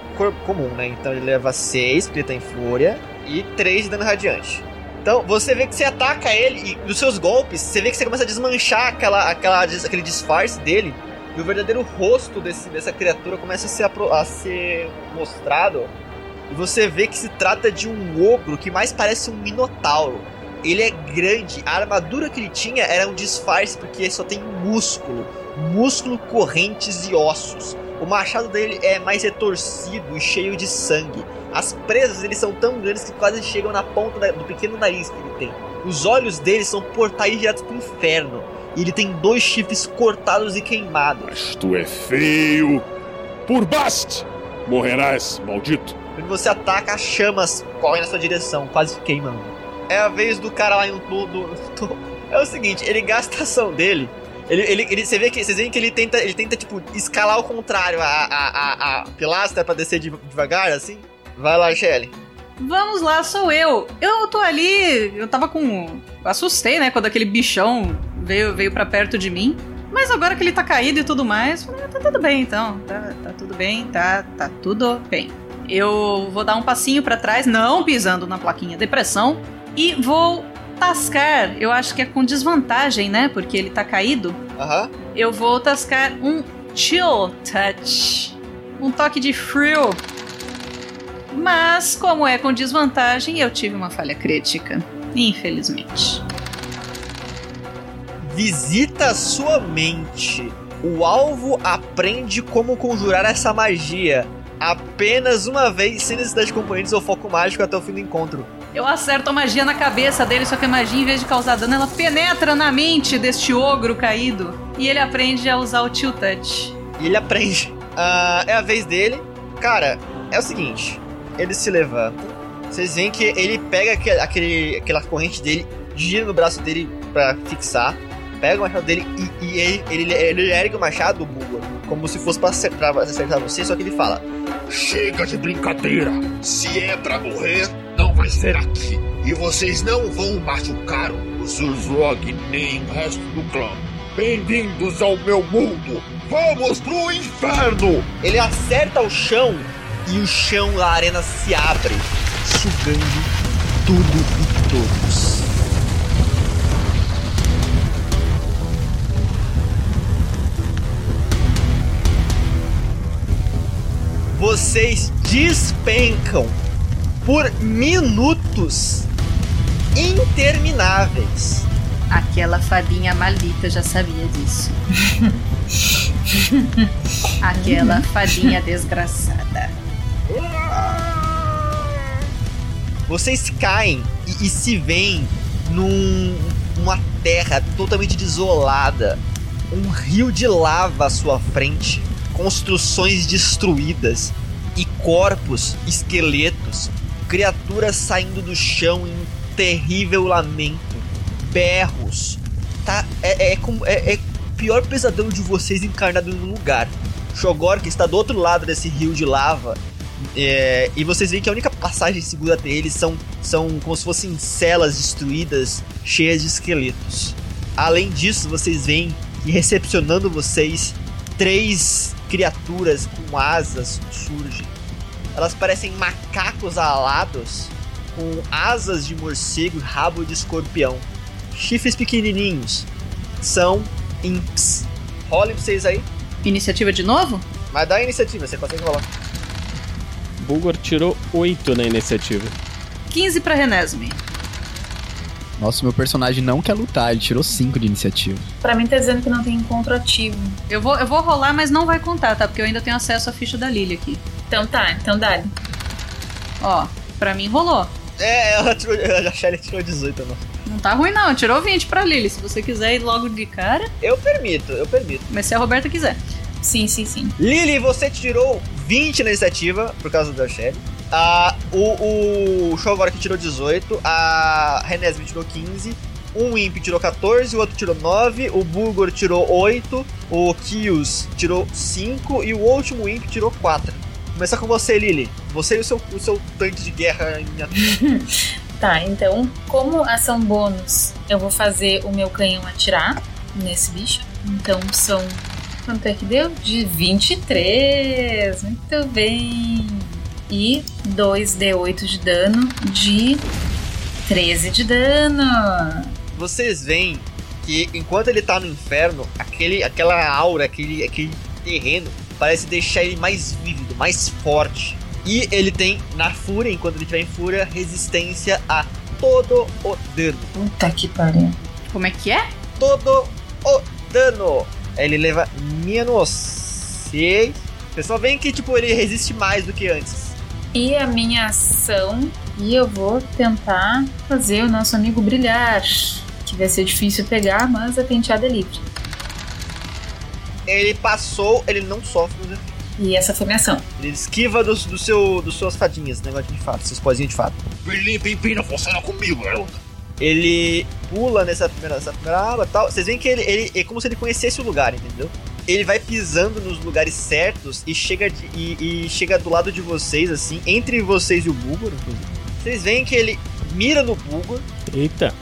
comum, né? Então ele leva 6, porque ele tá em fúria, e 3 de dano radiante. Então você vê que você ataca ele e dos seus golpes, você vê que você começa a desmanchar aquela, aquela, aquele disfarce dele. E o verdadeiro rosto desse, dessa criatura começa a ser, a ser mostrado. E você vê que se trata de um ogro que mais parece um minotauro. Ele é grande, a armadura que ele tinha era um disfarce porque só tem músculo. Músculo, correntes e ossos. O machado dele é mais retorcido e cheio de sangue. As presas dele são tão grandes que quase chegam na ponta do pequeno nariz que ele tem. Os olhos dele são portais diretos pro inferno. E ele tem dois chifres cortados e queimados. Mas tu é feio. Por Bast! Morrerás, maldito. Quando você ataca, as chamas correm na sua direção, quase queimando. É a vez do cara lá em um tudo. É o seguinte, ele gasta a ação dele. Ele, ele, ele, você vê que, vocês veem que ele tenta, ele tenta, tipo, escalar ao contrário a, a, a, a pilastra pra descer de- devagar, assim. Vai lá, Shelly. Vamos lá, sou eu. Eu tô ali, eu tava com. Assustei, né, quando aquele bichão veio, veio pra perto de mim. Mas agora que ele tá caído e tudo mais, falei, ah, tá tudo bem então. Tá, tá tudo bem, tá, tá tudo bem. Eu vou dar um passinho pra trás, não pisando na plaquinha depressão, e vou tascar. Eu acho que é com desvantagem, né? Porque ele tá caído. Aham. Eu vou tascar um Chill Touch. Um toque de frio. Mas, como é com desvantagem, eu tive uma falha crítica. Infelizmente. Visita a sua mente. O alvo aprende como conjurar essa magia. Apenas uma vez, sem necessidade de componentes ou foco mágico até o fim do encontro. Eu acerto a magia na cabeça dele, só que a magia, em vez de causar dano, ela penetra na mente deste ogro caído. E ele aprende a usar o Chill Touch. E ele aprende. Ah, é a vez dele. Cara, é o seguinte: ele se levanta. Vocês veem que ele pega aquele, aquela corrente dele, gira no braço dele pra fixar. Pega o machado dele e, e ele, ele, ele ergue o machado, como se fosse pra acertar, acertar você. Só que ele fala: Chega de brincadeira. Se é pra morrer, não vai ser aqui. E vocês não vão machucar o Zurzog nem o resto do clã. Bem-vindos ao meu mundo. Vamos pro inferno! Ele acerta o chão e o chão da arena se abre, sugando tudo e todos. Vocês despencam por minutos intermináveis. Aquela fadinha maldita já sabia disso. Aquela fadinha desgraçada. Vocês caem e, e se veem num- numa terra totalmente desolada, um rio de lava à sua frente, construções destruídas e corpos, esqueletos, criaturas saindo do chão em um terrível lamento, berros. Tá, é, é, é, é pior pesadelo de vocês encarnado em um lugar. Shogor, que está do outro lado desse rio de lava, é, e vocês veem que a única passagem segura até eles são, são como se fossem celas destruídas, cheias de esqueletos. Além disso, vocês veem que recepcionando vocês, três criaturas com asas surgem. Elas parecem macacos alados, com asas de morcego e rabo de escorpião. Chifres pequenininhos. São imps. Rolem vocês aí. Iniciativa de novo? Mas dá a iniciativa, você consegue rolar. Bulgor tirou 8 na iniciativa. 15 pra Renesme. Nossa, meu personagem não quer lutar, ele tirou 5 de iniciativa. Pra mim tá dizendo que não tem encontro ativo. Eu vou, eu vou rolar, mas não vai contar, tá? Porque eu ainda tenho acesso à ficha da Lily aqui. Então tá, então dá. Ó, pra mim rolou. É, ela tirou, a Shelly tirou 18, não. Não tá ruim não, tirou 20 pra Lily. Se você quiser ir logo de cara. Eu permito, eu permito. Mas se a Roberta quiser. Sim, sim, sim. Lily, você tirou 20 na iniciativa por causa da Shelly. Ah, o, o Shogor que tirou 18, a Renesme tirou 15, um Imp tirou 14, o outro tirou 9, o Bulgor tirou 8, o Kios tirou 5 e o último Imp tirou 4. Começar com você, Lily. Você e o seu, o seu tanque de guerra em Tá, então, como ação bônus, eu vou fazer o meu canhão atirar nesse bicho. Então são Quanto é que deu? De 23. Muito bem. E 2d8 de dano de 13 de dano. Vocês veem que enquanto ele tá no inferno, aquele, aquela aura, aquele, aquele terreno parece deixar ele mais vívido, mais forte. E ele tem, na fúria, enquanto ele estiver em fúria, resistência a todo o dano. Puta que pariu. Como é que é? Todo o dano. Ele leva menos 6. Pessoal, vem que tipo ele resiste mais do que antes. E a minha ação. E eu vou tentar fazer o nosso amigo brilhar. Que vai ser difícil pegar, mas a penteada é livre. Ele passou, ele não sofre os efeitos. E essa foi minha ação. Ele esquiva dos, do seu, dos suas fadinhas, negócio de fato, seus pozinhos de fato. Felipe, empina, funciona comigo, garota. Ele pula nessa primeira, nessa primeira aba tal. Vocês veem que ele, ele é como se ele conhecesse o lugar, entendeu? Ele vai pisando nos lugares certos e chega, de, e, e chega do lado de vocês, assim, entre vocês e o Bulgor, inclusive. Vocês veem que ele mira no Bulgor. Eita.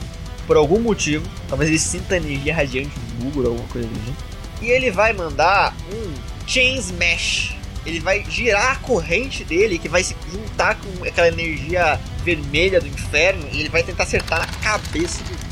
Por algum motivo. Talvez ele sinta a energia radiante do Bulgor ou alguma coisa assim. E ele vai mandar um Chain Smash. Ele vai girar a corrente dele, que vai se juntar com aquela energia vermelha do inferno, e ele vai tentar acertar na cabeça do.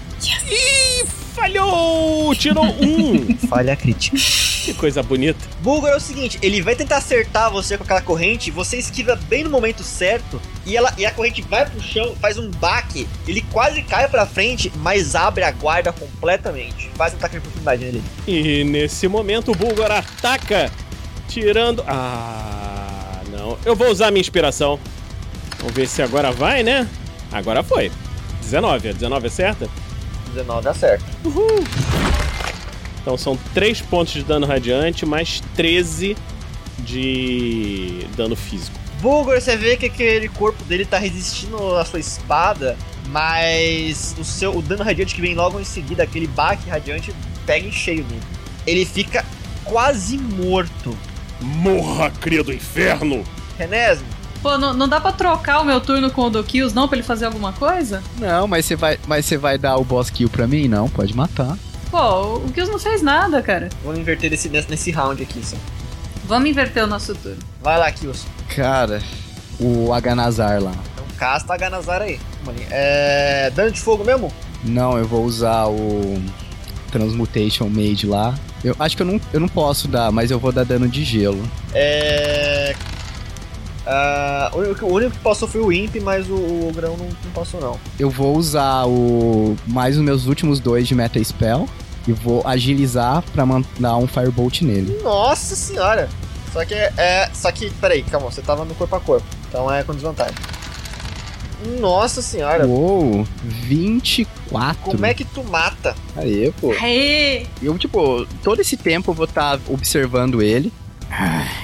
Ih, falhou! Tirou um! Falha crítica. Que coisa bonita. Bulgor é o seguinte, ele vai tentar acertar você com aquela corrente, você esquiva bem no momento certo, e, ela, e a corrente vai pro chão, faz um baque, ele quase cai pra frente, mas abre a guarda completamente. Faz um ataque de oportunidade nele. E nesse momento o Bulgor ataca, tirando. Ah, não. Eu vou usar a minha inspiração. Vamos ver se agora vai, né? Agora foi. 19, a 19 é certa? 19 acerta. Uhul! Então são 3 pontos de dano radiante, mais 13 de dano físico. Bulgor, você vê que aquele corpo dele tá resistindo à sua espada, mas o seu o dano radiante que vem logo em seguida, aquele baque radiante, pega em cheio nele. Ele fica quase morto. Morra, cria do inferno! Renésimo, Pô, não, não dá pra trocar o meu turno com o do Kills, não, pra ele fazer alguma coisa? Não, mas você vai, mas você vai dar o boss kill pra mim? Não, pode matar. Pô, o Kills não fez nada, cara. vamos inverter nesse, nesse, nesse round aqui, só. Vamos inverter o nosso turno. Vai lá, Kills. Cara, o Aganazar lá. Então casta a Ganazar aí. É. Dano de fogo mesmo? Não, eu vou usar o Transmutation Mage lá. Eu acho que eu não, eu não posso dar, mas eu vou dar dano de gelo. É. o, único, o único que passou foi o Imp, mas o, o Grão não, não passou, não. Eu vou usar o mais os meus últimos dois de Meta Spell e vou agilizar pra mandar um Firebolt nele. Nossa senhora! Só que é, é. Só que, peraí, calma, você tava no corpo a corpo. Então é com desvantagem. Nossa senhora! Uou, 24. Como é que tu mata? Aê, pô. Aê! Eu, tipo, todo esse tempo eu vou estar observando ele.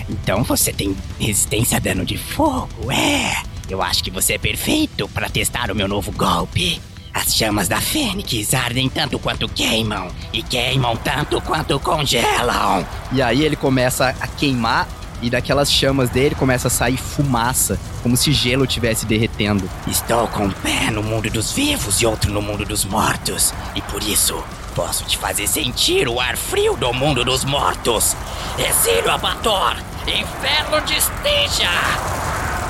Então você tem resistência a dano de fogo, é? Eu acho que você é perfeito para testar o meu novo golpe. As chamas da Fênix ardem tanto quanto queimam, e queimam tanto quanto congelam. E aí ele começa a queimar e daquelas chamas dele começa a sair fumaça, como se gelo estivesse derretendo. Estou com um pé no mundo dos vivos e outro no mundo dos mortos, e por isso posso te fazer sentir o ar frio do mundo dos mortos. Exílio Abator, inferno de esteja!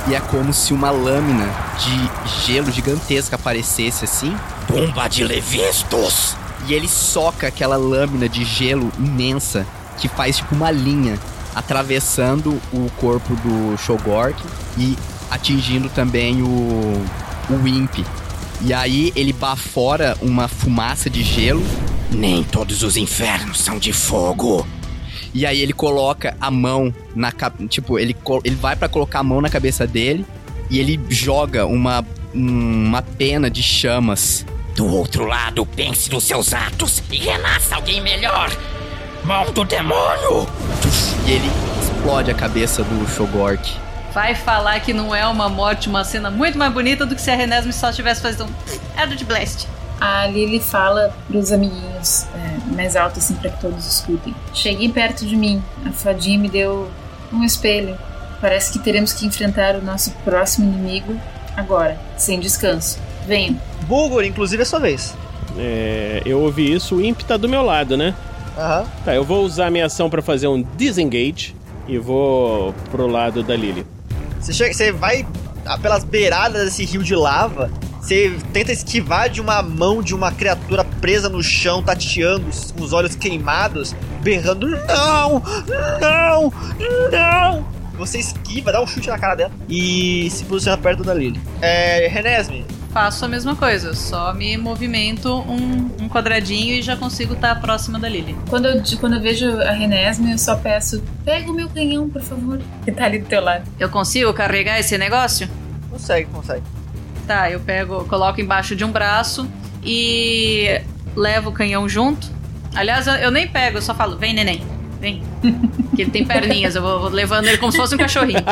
E é como se uma lâmina de gelo gigantesca aparecesse assim. Tumba de Levistos! E ele soca aquela lâmina de gelo imensa que faz tipo uma linha atravessando o corpo do Shogork e atingindo também o, o Imp. E aí ele bafora uma fumaça de gelo. Nem todos os infernos são de fogo. E aí ele coloca a mão na cabeça. Tipo, ele, ele vai pra colocar a mão na cabeça dele e ele joga uma, um- uma pena de chamas. Do outro lado, pense nos seus atos e renasça alguém melhor. Mão do demônio! E ele explode a cabeça do Shogork. Vai falar que não é uma morte, uma cena muito mais bonita do que se a Renesme só tivesse fazendo um Eldritch Blast. A Lily fala pros amiguinhos é, mais alto, assim, pra que todos escutem. Cheguei perto de mim. A fadinha me deu um espelho. Parece que teremos que enfrentar o nosso próximo inimigo agora, sem descanso. Venham. Bulgor, inclusive, é sua vez. É, eu ouvi isso, o Imp tá do meu lado, né? Aham. Tá, eu vou usar minha ação pra fazer um disengage e vou pro lado da Lily. Você, chega, você vai pelas beiradas desse rio de lava, você tenta esquivar de uma mão de uma criatura presa no chão, tateando, com os olhos queimados, berrando: Não! Não! Não! Você esquiva, dá um chute na cara dela e se posiciona perto da Lily. É. Renesme, Faço a mesma coisa, só me movimento um, um quadradinho e já consigo estar próxima da Lily. Quando eu, quando eu vejo a Renesme, eu só peço: pega o meu canhão, por favor, que tá ali do teu lado. Eu consigo carregar esse negócio? consegue, consegue. Tá, eu pego, coloco embaixo de um braço e levo o canhão junto. Aliás, eu, eu nem pego, eu só falo, vem neném, vem. Que ele tem perninhas, eu vou, vou levando ele como se fosse um cachorrinho.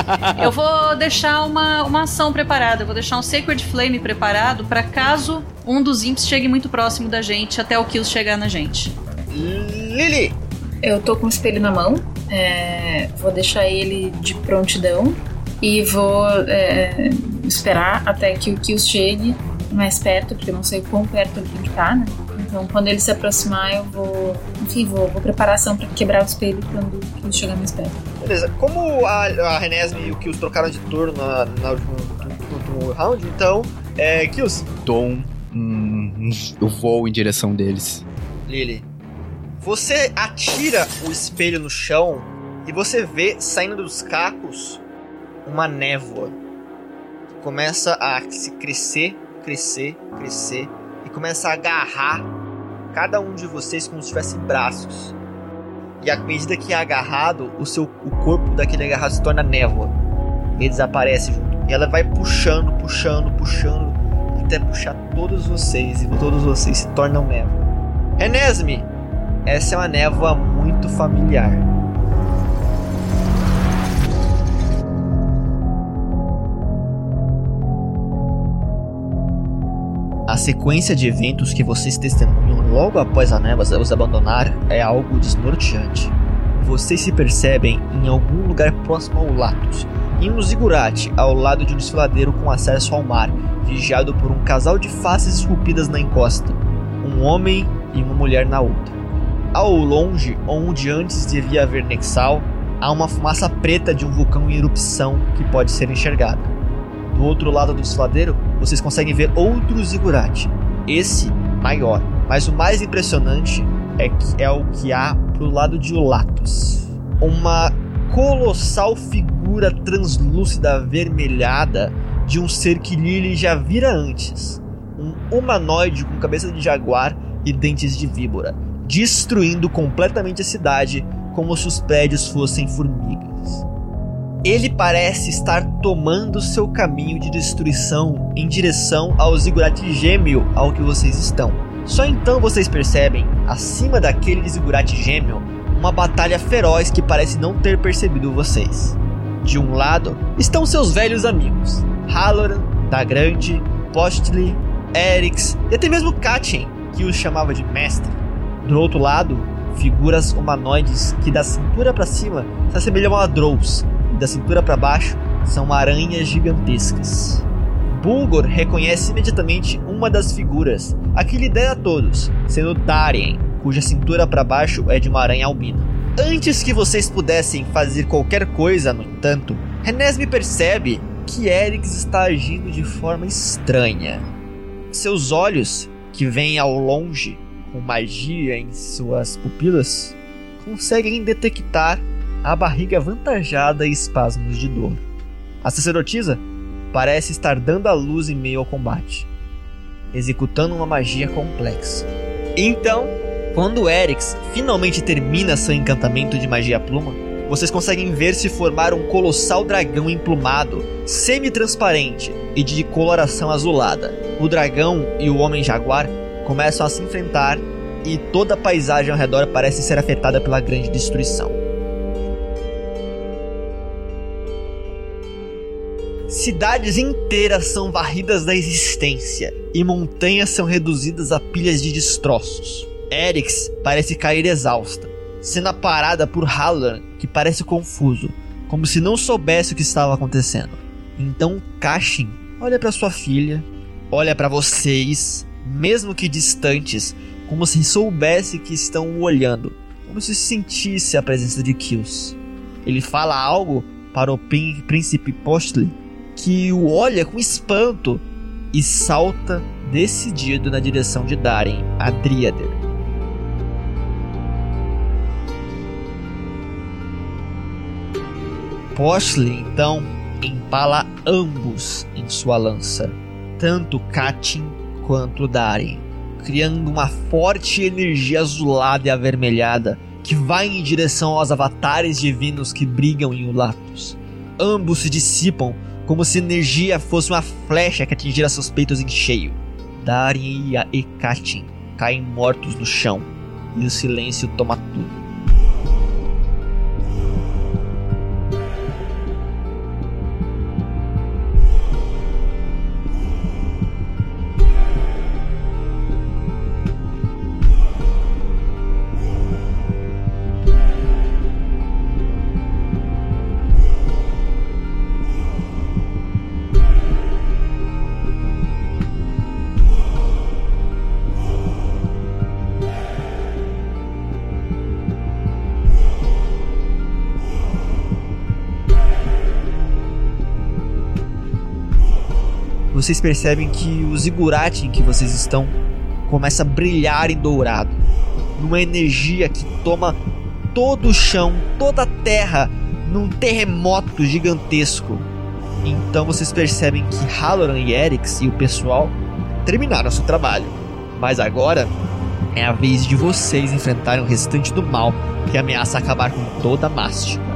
Eu vou deixar uma, uma ação preparada, eu vou deixar um Sacred Flame preparado para caso um dos imps chegue muito próximo da gente até o Kills chegar na gente. Lily! Eu tô com o espelho na mão, é, vou deixar ele de prontidão e vou é, esperar até que o Kills chegue mais perto, porque eu não sei quão perto ele tem que estar, né? Então, quando ele se aproximar, eu vou. Enfim, vou, vou preparar a ação pra quebrar o espelho quando Kills chegar mais perto. Beleza, como a, a Renesme e o Kills trocaram de turno na, na no último round, então, é. Kills, Dou um, um- um- Eu vou em direção deles. Lily, você atira o espelho no chão e você vê saindo dos cacos uma névoa. Começa a se crescer, crescer, crescer e começa a agarrar cada um de vocês como se tivessem braços. E à medida que é agarrado, o seu o corpo daquele agarrado se torna névoa. Ele desaparece junto. E ela vai puxando, puxando, puxando até puxar todos vocês e todos vocês se tornam névoa. Renesme, essa é uma névoa muito familiar. A sequência de eventos que vocês testemunham logo após a névoa os abandonar é algo desnorteante. Vocês se percebem em algum lugar próximo ao Latus, em um zigurate ao lado de um desfiladeiro com acesso ao mar, vigiado por um casal de faces esculpidas na encosta, um homem e uma mulher na outra. Ao longe, onde antes devia haver Nexal, há uma fumaça preta de um vulcão em erupção que pode ser enxergada. Do outro lado do desfiladeiro, vocês conseguem ver outro zigurate, esse maior, mas o mais impressionante é que é o que há pro lado de Ulatus. Uma colossal figura translúcida avermelhada de um ser que Lily já vira antes. Um humanoide com cabeça de jaguar e dentes de víbora, destruindo completamente a cidade como se os prédios fossem formigas. Ele parece estar tomando seu caminho de destruição em direção ao zigurate gêmeo ao que vocês estão. Só então vocês percebem, acima daquele zigurate gêmeo, uma batalha feroz que parece não ter percebido vocês. De um lado estão seus velhos amigos, Halloran, Da Grande, Postly, Erix e até mesmo Katyn, que os chamava de mestre. Do outro lado, figuras humanoides que da cintura para cima se assemelham a Drows da cintura para baixo são aranhas gigantescas. Bulgor reconhece imediatamente uma das figuras, a que lidera todos, sendo Darien, cuja cintura para baixo é de uma aranha albina. Antes que vocês pudessem fazer qualquer coisa, no entanto, Renesme percebe que Erix está agindo de forma estranha. Seus olhos, que vêm ao longe com magia em suas pupilas, conseguem detectar a barriga avantajada e espasmos de dor. A sacerdotisa parece estar dando à luz em meio ao combate, executando uma magia complexa. Então, quando Erix finalmente termina seu encantamento de magia pluma, vocês conseguem ver se formar um colossal dragão emplumado, semi-transparente e de coloração azulada. O dragão e o homem jaguar começam a se enfrentar e toda a paisagem ao redor parece ser afetada pela grande destruição. Cidades inteiras são varridas da existência e montanhas são reduzidas a pilhas de destroços. Erix parece cair exausta, sendo parada por Halloran, que parece confuso, como se não soubesse o que estava acontecendo. Então Kashin olha para sua filha, olha para vocês, mesmo que distantes, como se soubesse que estão o olhando, como se sentisse a presença de Kills. Ele fala algo para o príncipe Postley, que o olha com espanto e salta decidido na direção de Darien, a Dríader. Postley então empala ambos em sua lança, tanto Katin quanto Darien, criando uma forte energia azulada e avermelhada que vai em direção aos avatares divinos que brigam em Ulatus. Ambos se dissipam como se energia fosse uma flecha que atingira seus peitos em cheio. Darien e Katin caem mortos no chão e o silêncio toma tudo. Vocês percebem que o zigurate em que vocês estão começa a brilhar em dourado, numa energia que toma todo o chão, toda a terra, num terremoto gigantesco. Então vocês percebem que Halloran e Erix e o pessoal terminaram seu trabalho, mas agora é a vez de vocês enfrentarem o restante do mal que ameaça acabar com toda a mástica.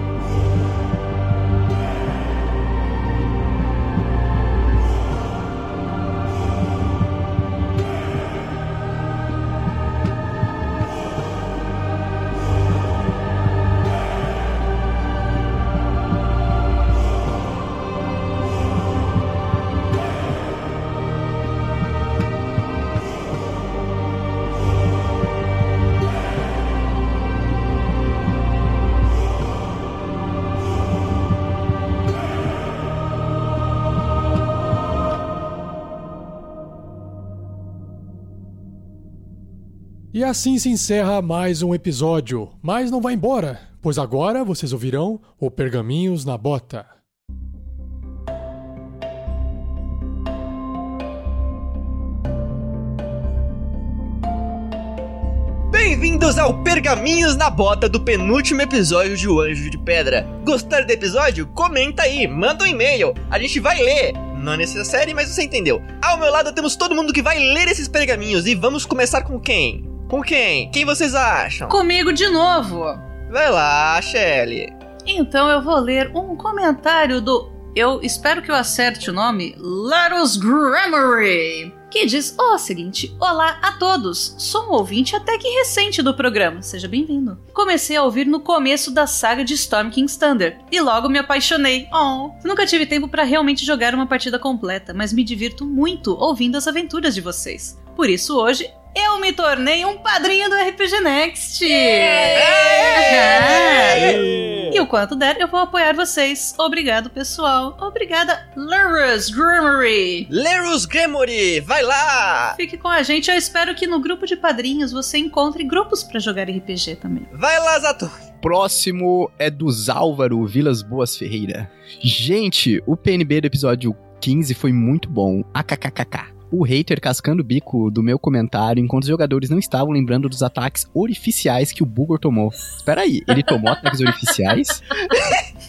Assim se encerra mais um episódio. Mas não vai embora, pois agora vocês ouvirão o Pergaminhos na Bota. Bem-vindos ao Pergaminhos na Bota do penúltimo episódio de O Anjo de Pedra. Gostaram do episódio? Comenta aí, manda um e-mail, a gente vai ler. Não é nessa série, mas você entendeu. Ao meu lado temos todo mundo que vai ler esses pergaminhos e vamos começar com quem? Com quem? Quem vocês acham? Comigo de novo. Vai lá, Shelly. Então eu vou ler um comentário do. Eu espero que eu acerte o nome. Larus Grammary. Que diz o seguinte: Olá a todos! Sou um ouvinte até que recente do programa, seja bem-vindo. Comecei a ouvir no começo da saga de Storm King's Thunder e logo me apaixonei. Oh. Nunca tive tempo para realmente jogar uma partida completa, mas me divirto muito ouvindo as aventuras de vocês. Por isso hoje eu me tornei um padrinho do RPG Next! E o quanto der, eu vou apoiar vocês. Obrigado, pessoal. Obrigada, Lerus Grammary. Lerus Grammary, vai lá! Fique com a gente. Eu espero que no grupo de padrinhos você encontre grupos para jogar RPG também. Vai lá, Zato. Próximo é do Álvaro Vilas Boas Ferreira. Gente, o PNB do episódio 15 foi muito bom. AKKKK o hater cascando o bico do meu comentário enquanto os jogadores não estavam lembrando dos ataques orificiais que o Bugor tomou. Espera aí, ele tomou ataques orificiais?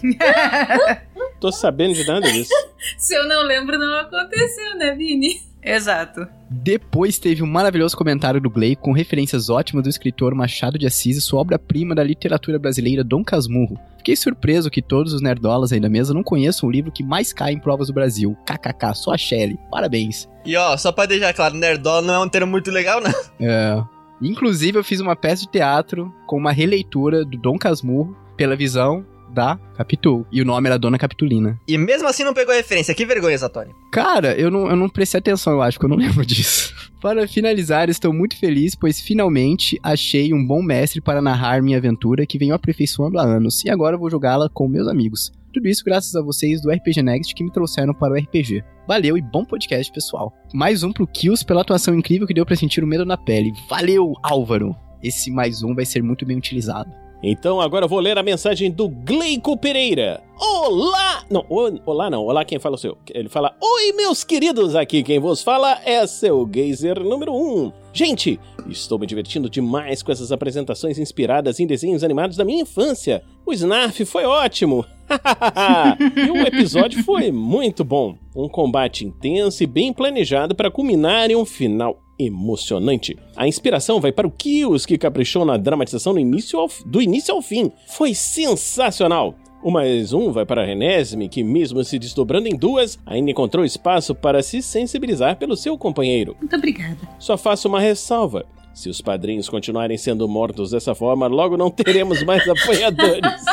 Tô sabendo de nada disso. Se eu não lembro, não aconteceu, né, Vini? Exato. Depois teve um maravilhoso comentário do Gley com referências ótimas do escritor Machado de Assis e sua obra-prima da literatura brasileira, Dom Casmurro. Fiquei surpreso que todos os nerdolas aí da mesa não conheçam o livro que mais cai em provas do Brasil. KKK, só a Shelley. Parabéns. E ó, só pra deixar claro, nerdola não é um termo muito legal, não. É. Inclusive, eu fiz uma peça de teatro com uma releitura do Dom Casmurro pela visão da Capitu. E o nome era Dona Capitulina. E mesmo assim não pegou a referência. Que vergonha, Satori. Cara, eu não, eu não prestei atenção, eu acho, que eu não lembro disso. Para finalizar, estou muito feliz, pois finalmente achei um bom mestre para narrar minha aventura que venho aperfeiçoando há anos. E agora vou jogá-la com meus amigos. Tudo isso graças a vocês do RPG Next que me trouxeram para o RPG. Valeu e bom podcast, pessoal. Mais um pro Kills pela atuação incrível que deu para sentir o medo na pele. Valeu, Álvaro. esse mais um vai ser muito bem utilizado. Então agora eu vou ler a mensagem do Gleico Pereira. Olá! Não, olá não, olá quem fala o seu. Ele fala: Oi, meus queridos, aqui quem vos fala é seu Geyser número 1. Gente, estou me divertindo demais com essas apresentações inspiradas em desenhos animados da minha infância. O Snarf foi ótimo. e o episódio foi muito bom. Um combate intenso e bem planejado para culminar em um final emocionante. A inspiração vai para o Kills, que caprichou na dramatização no início ao- do início ao fim. Foi sensacional! O mais um vai para a Renesme, que mesmo se desdobrando em duas, ainda encontrou espaço para se sensibilizar pelo seu companheiro. Muito obrigada. Só faço uma ressalva. Se os padrinhos continuarem sendo mortos dessa forma, logo não teremos mais apoiadores.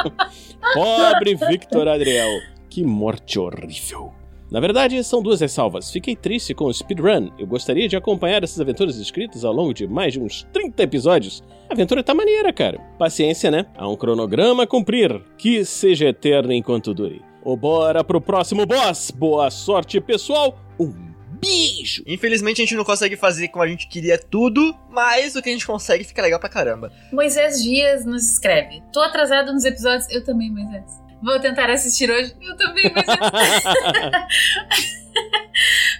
Pobre Victor Adriel. Que morte horrível. Na verdade, são duas ressalvas. Fiquei triste com o speedrun. Eu gostaria de acompanhar essas aventuras escritas ao longo de mais de uns 30 episódios. A aventura tá maneira, cara. Paciência, né? Há um cronograma a cumprir. Que seja eterno enquanto dure. Ou bora pro próximo boss. Boa sorte, pessoal. Um beijo. Infelizmente a gente não consegue fazer como a gente queria tudo, mas o que a gente consegue fica legal pra caramba. Moisés Dias nos escreve. Tô atrasado nos episódios. Eu também, Moisés. Vou tentar assistir hoje. Eu também, Moisés.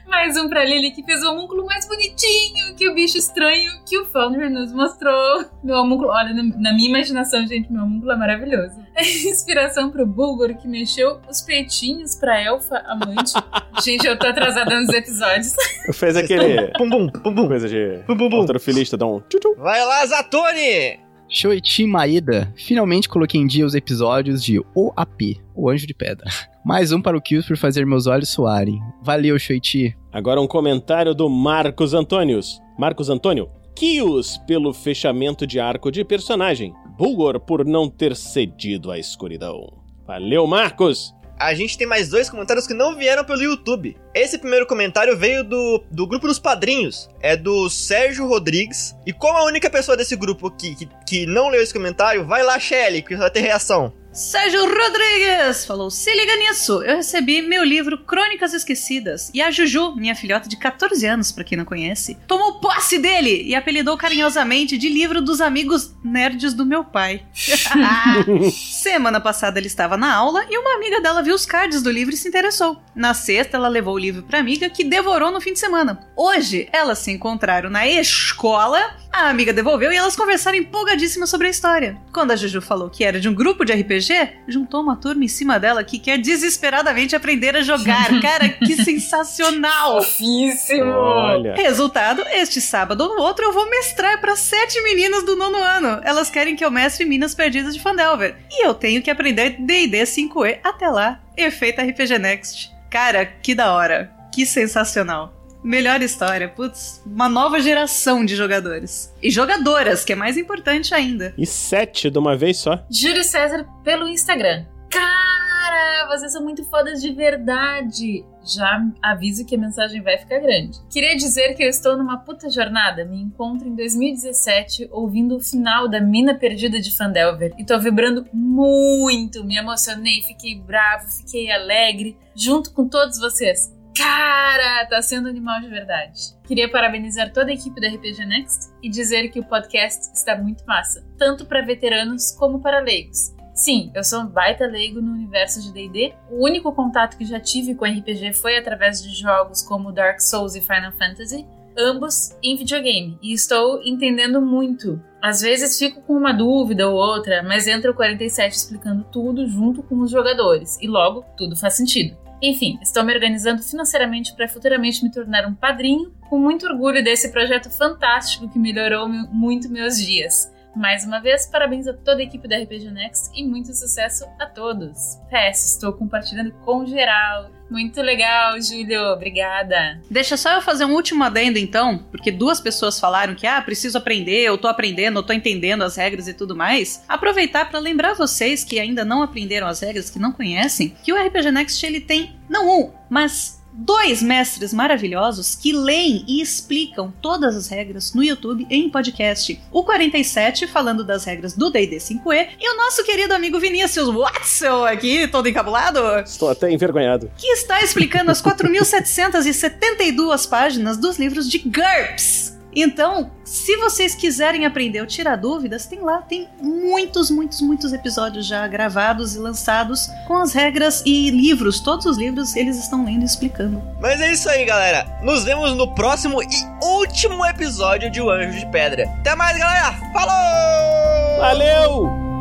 mais um pra Lily que fez o homúnculo mais bonitinho que o bicho estranho que o Founder nos mostrou. Meu homúnculo, olha, na, minha imaginação, gente, meu homúnculo é maravilhoso. Inspiração pro Bulgor que mexeu os peitinhos pra elfa amante. gente, eu tô atrasada nos episódios. Fez aquele. Pum bum, pum bum. Coisa de. Pum bum bum. Ultrafilista, dá um. Vai lá, Zatoni! Shoichi Maeda, finalmente coloquei em dia os episódios de OAP, o Anjo de Pedra. Mais um para o Kills por fazer meus olhos suarem. Valeu, Shoichi. Agora um comentário do Marcos Antônios. Marcos Antônio. Kios pelo fechamento de arco de personagem. Bulgor por não ter cedido à escuridão. Valeu, Marcos! A gente tem mais dois comentários que não vieram pelo YouTube. Esse primeiro comentário veio do, do grupo dos padrinhos. É do Sérgio Rodrigues. E como a única pessoa desse grupo aqui que, que não leu esse comentário, vai lá, Shelly, que vai ter reação. Sérgio Rodrigues falou: se liga nisso, eu recebi meu livro Crônicas Esquecidas e a Juju, minha filhota de 14 anos, pra quem não conhece, tomou posse dele e apelidou carinhosamente de livro dos amigos nerds do meu pai. Semana passada ele estava na aula e uma amiga dela viu os cards do livro e se interessou. Na sexta, ela levou o livro pra amiga que devorou no fim de semana. Hoje, elas se encontraram na escola, a amiga devolveu e elas conversaram empolgadíssimas sobre a história. Quando a Juju falou que era de um grupo de RPG, juntou uma turma em cima dela que quer desesperadamente aprender a jogar. Cara, que sensacional! Fofíssimo! Olha. Resultado, este sábado ou no outro eu vou mestrar para sete meninas do nono ano. Elas querem que eu mestre Minas Perdidas de Fandelver. E eu tenho que aprender D&D 5e até lá. Efeito RPG Next. Cara, que da hora. Que sensacional. Melhor história. Putz, uma nova geração de jogadores. E jogadoras, que é mais importante ainda. E sete de uma vez só. Júlio César pelo Instagram. Cara, vocês são muito fodas de verdade. Já aviso que a mensagem vai ficar grande. Queria dizer que eu estou numa puta jornada. Me encontro em 2017 ouvindo o final da Mina Perdida de Fandelver e tô vibrando muito. Me emocionei, fiquei bravo, fiquei alegre, junto com todos vocês. Cara, tá sendo animal de verdade. Queria parabenizar toda a equipe da RPG Next e dizer que o podcast está muito massa, tanto para veteranos como para leigos. Sim, eu sou um baita leigo no universo de D&D. O único contato que já tive com RPG foi através de jogos como Dark Souls e Final Fantasy, ambos em videogame, e estou entendendo muito. Às vezes fico com uma dúvida ou outra, mas entra o 47 explicando tudo junto com os jogadores, e logo tudo faz sentido. Enfim, estou me organizando financeiramente para futuramente me tornar um padrinho, com muito orgulho desse projeto fantástico que melhorou muito meus dias. Mais uma vez, parabéns a toda a equipe da RPG Next e muito sucesso a todos. PS, estou compartilhando com geral. Muito legal, Júlio. Obrigada. Deixa só eu fazer um último adendo então, porque duas pessoas falaram que ah, preciso aprender, eu tô aprendendo, eu tô entendendo as regras e tudo mais. Aproveitar para lembrar vocês que ainda não aprenderam as regras, que não conhecem, que o RPG Next ele tem não um, mas dois mestres maravilhosos que leem e explicam todas as regras no YouTube em podcast. O 47 falando das regras do D&D 5e e o nosso querido amigo Vinícius Watson aqui, todo encabulado, Estou até envergonhado. que está explicando as 4.772 páginas dos livros de GURPS. Então, se vocês quiserem aprender ou tirar dúvidas, tem lá, tem muitos, muitos, muitos episódios já gravados e lançados com as regras e livros. Todos os livros eles estão lendo e explicando. Mas é isso aí, galera. Nos vemos no próximo e último episódio de O Anjo de Pedra. Até mais, galera. Falou!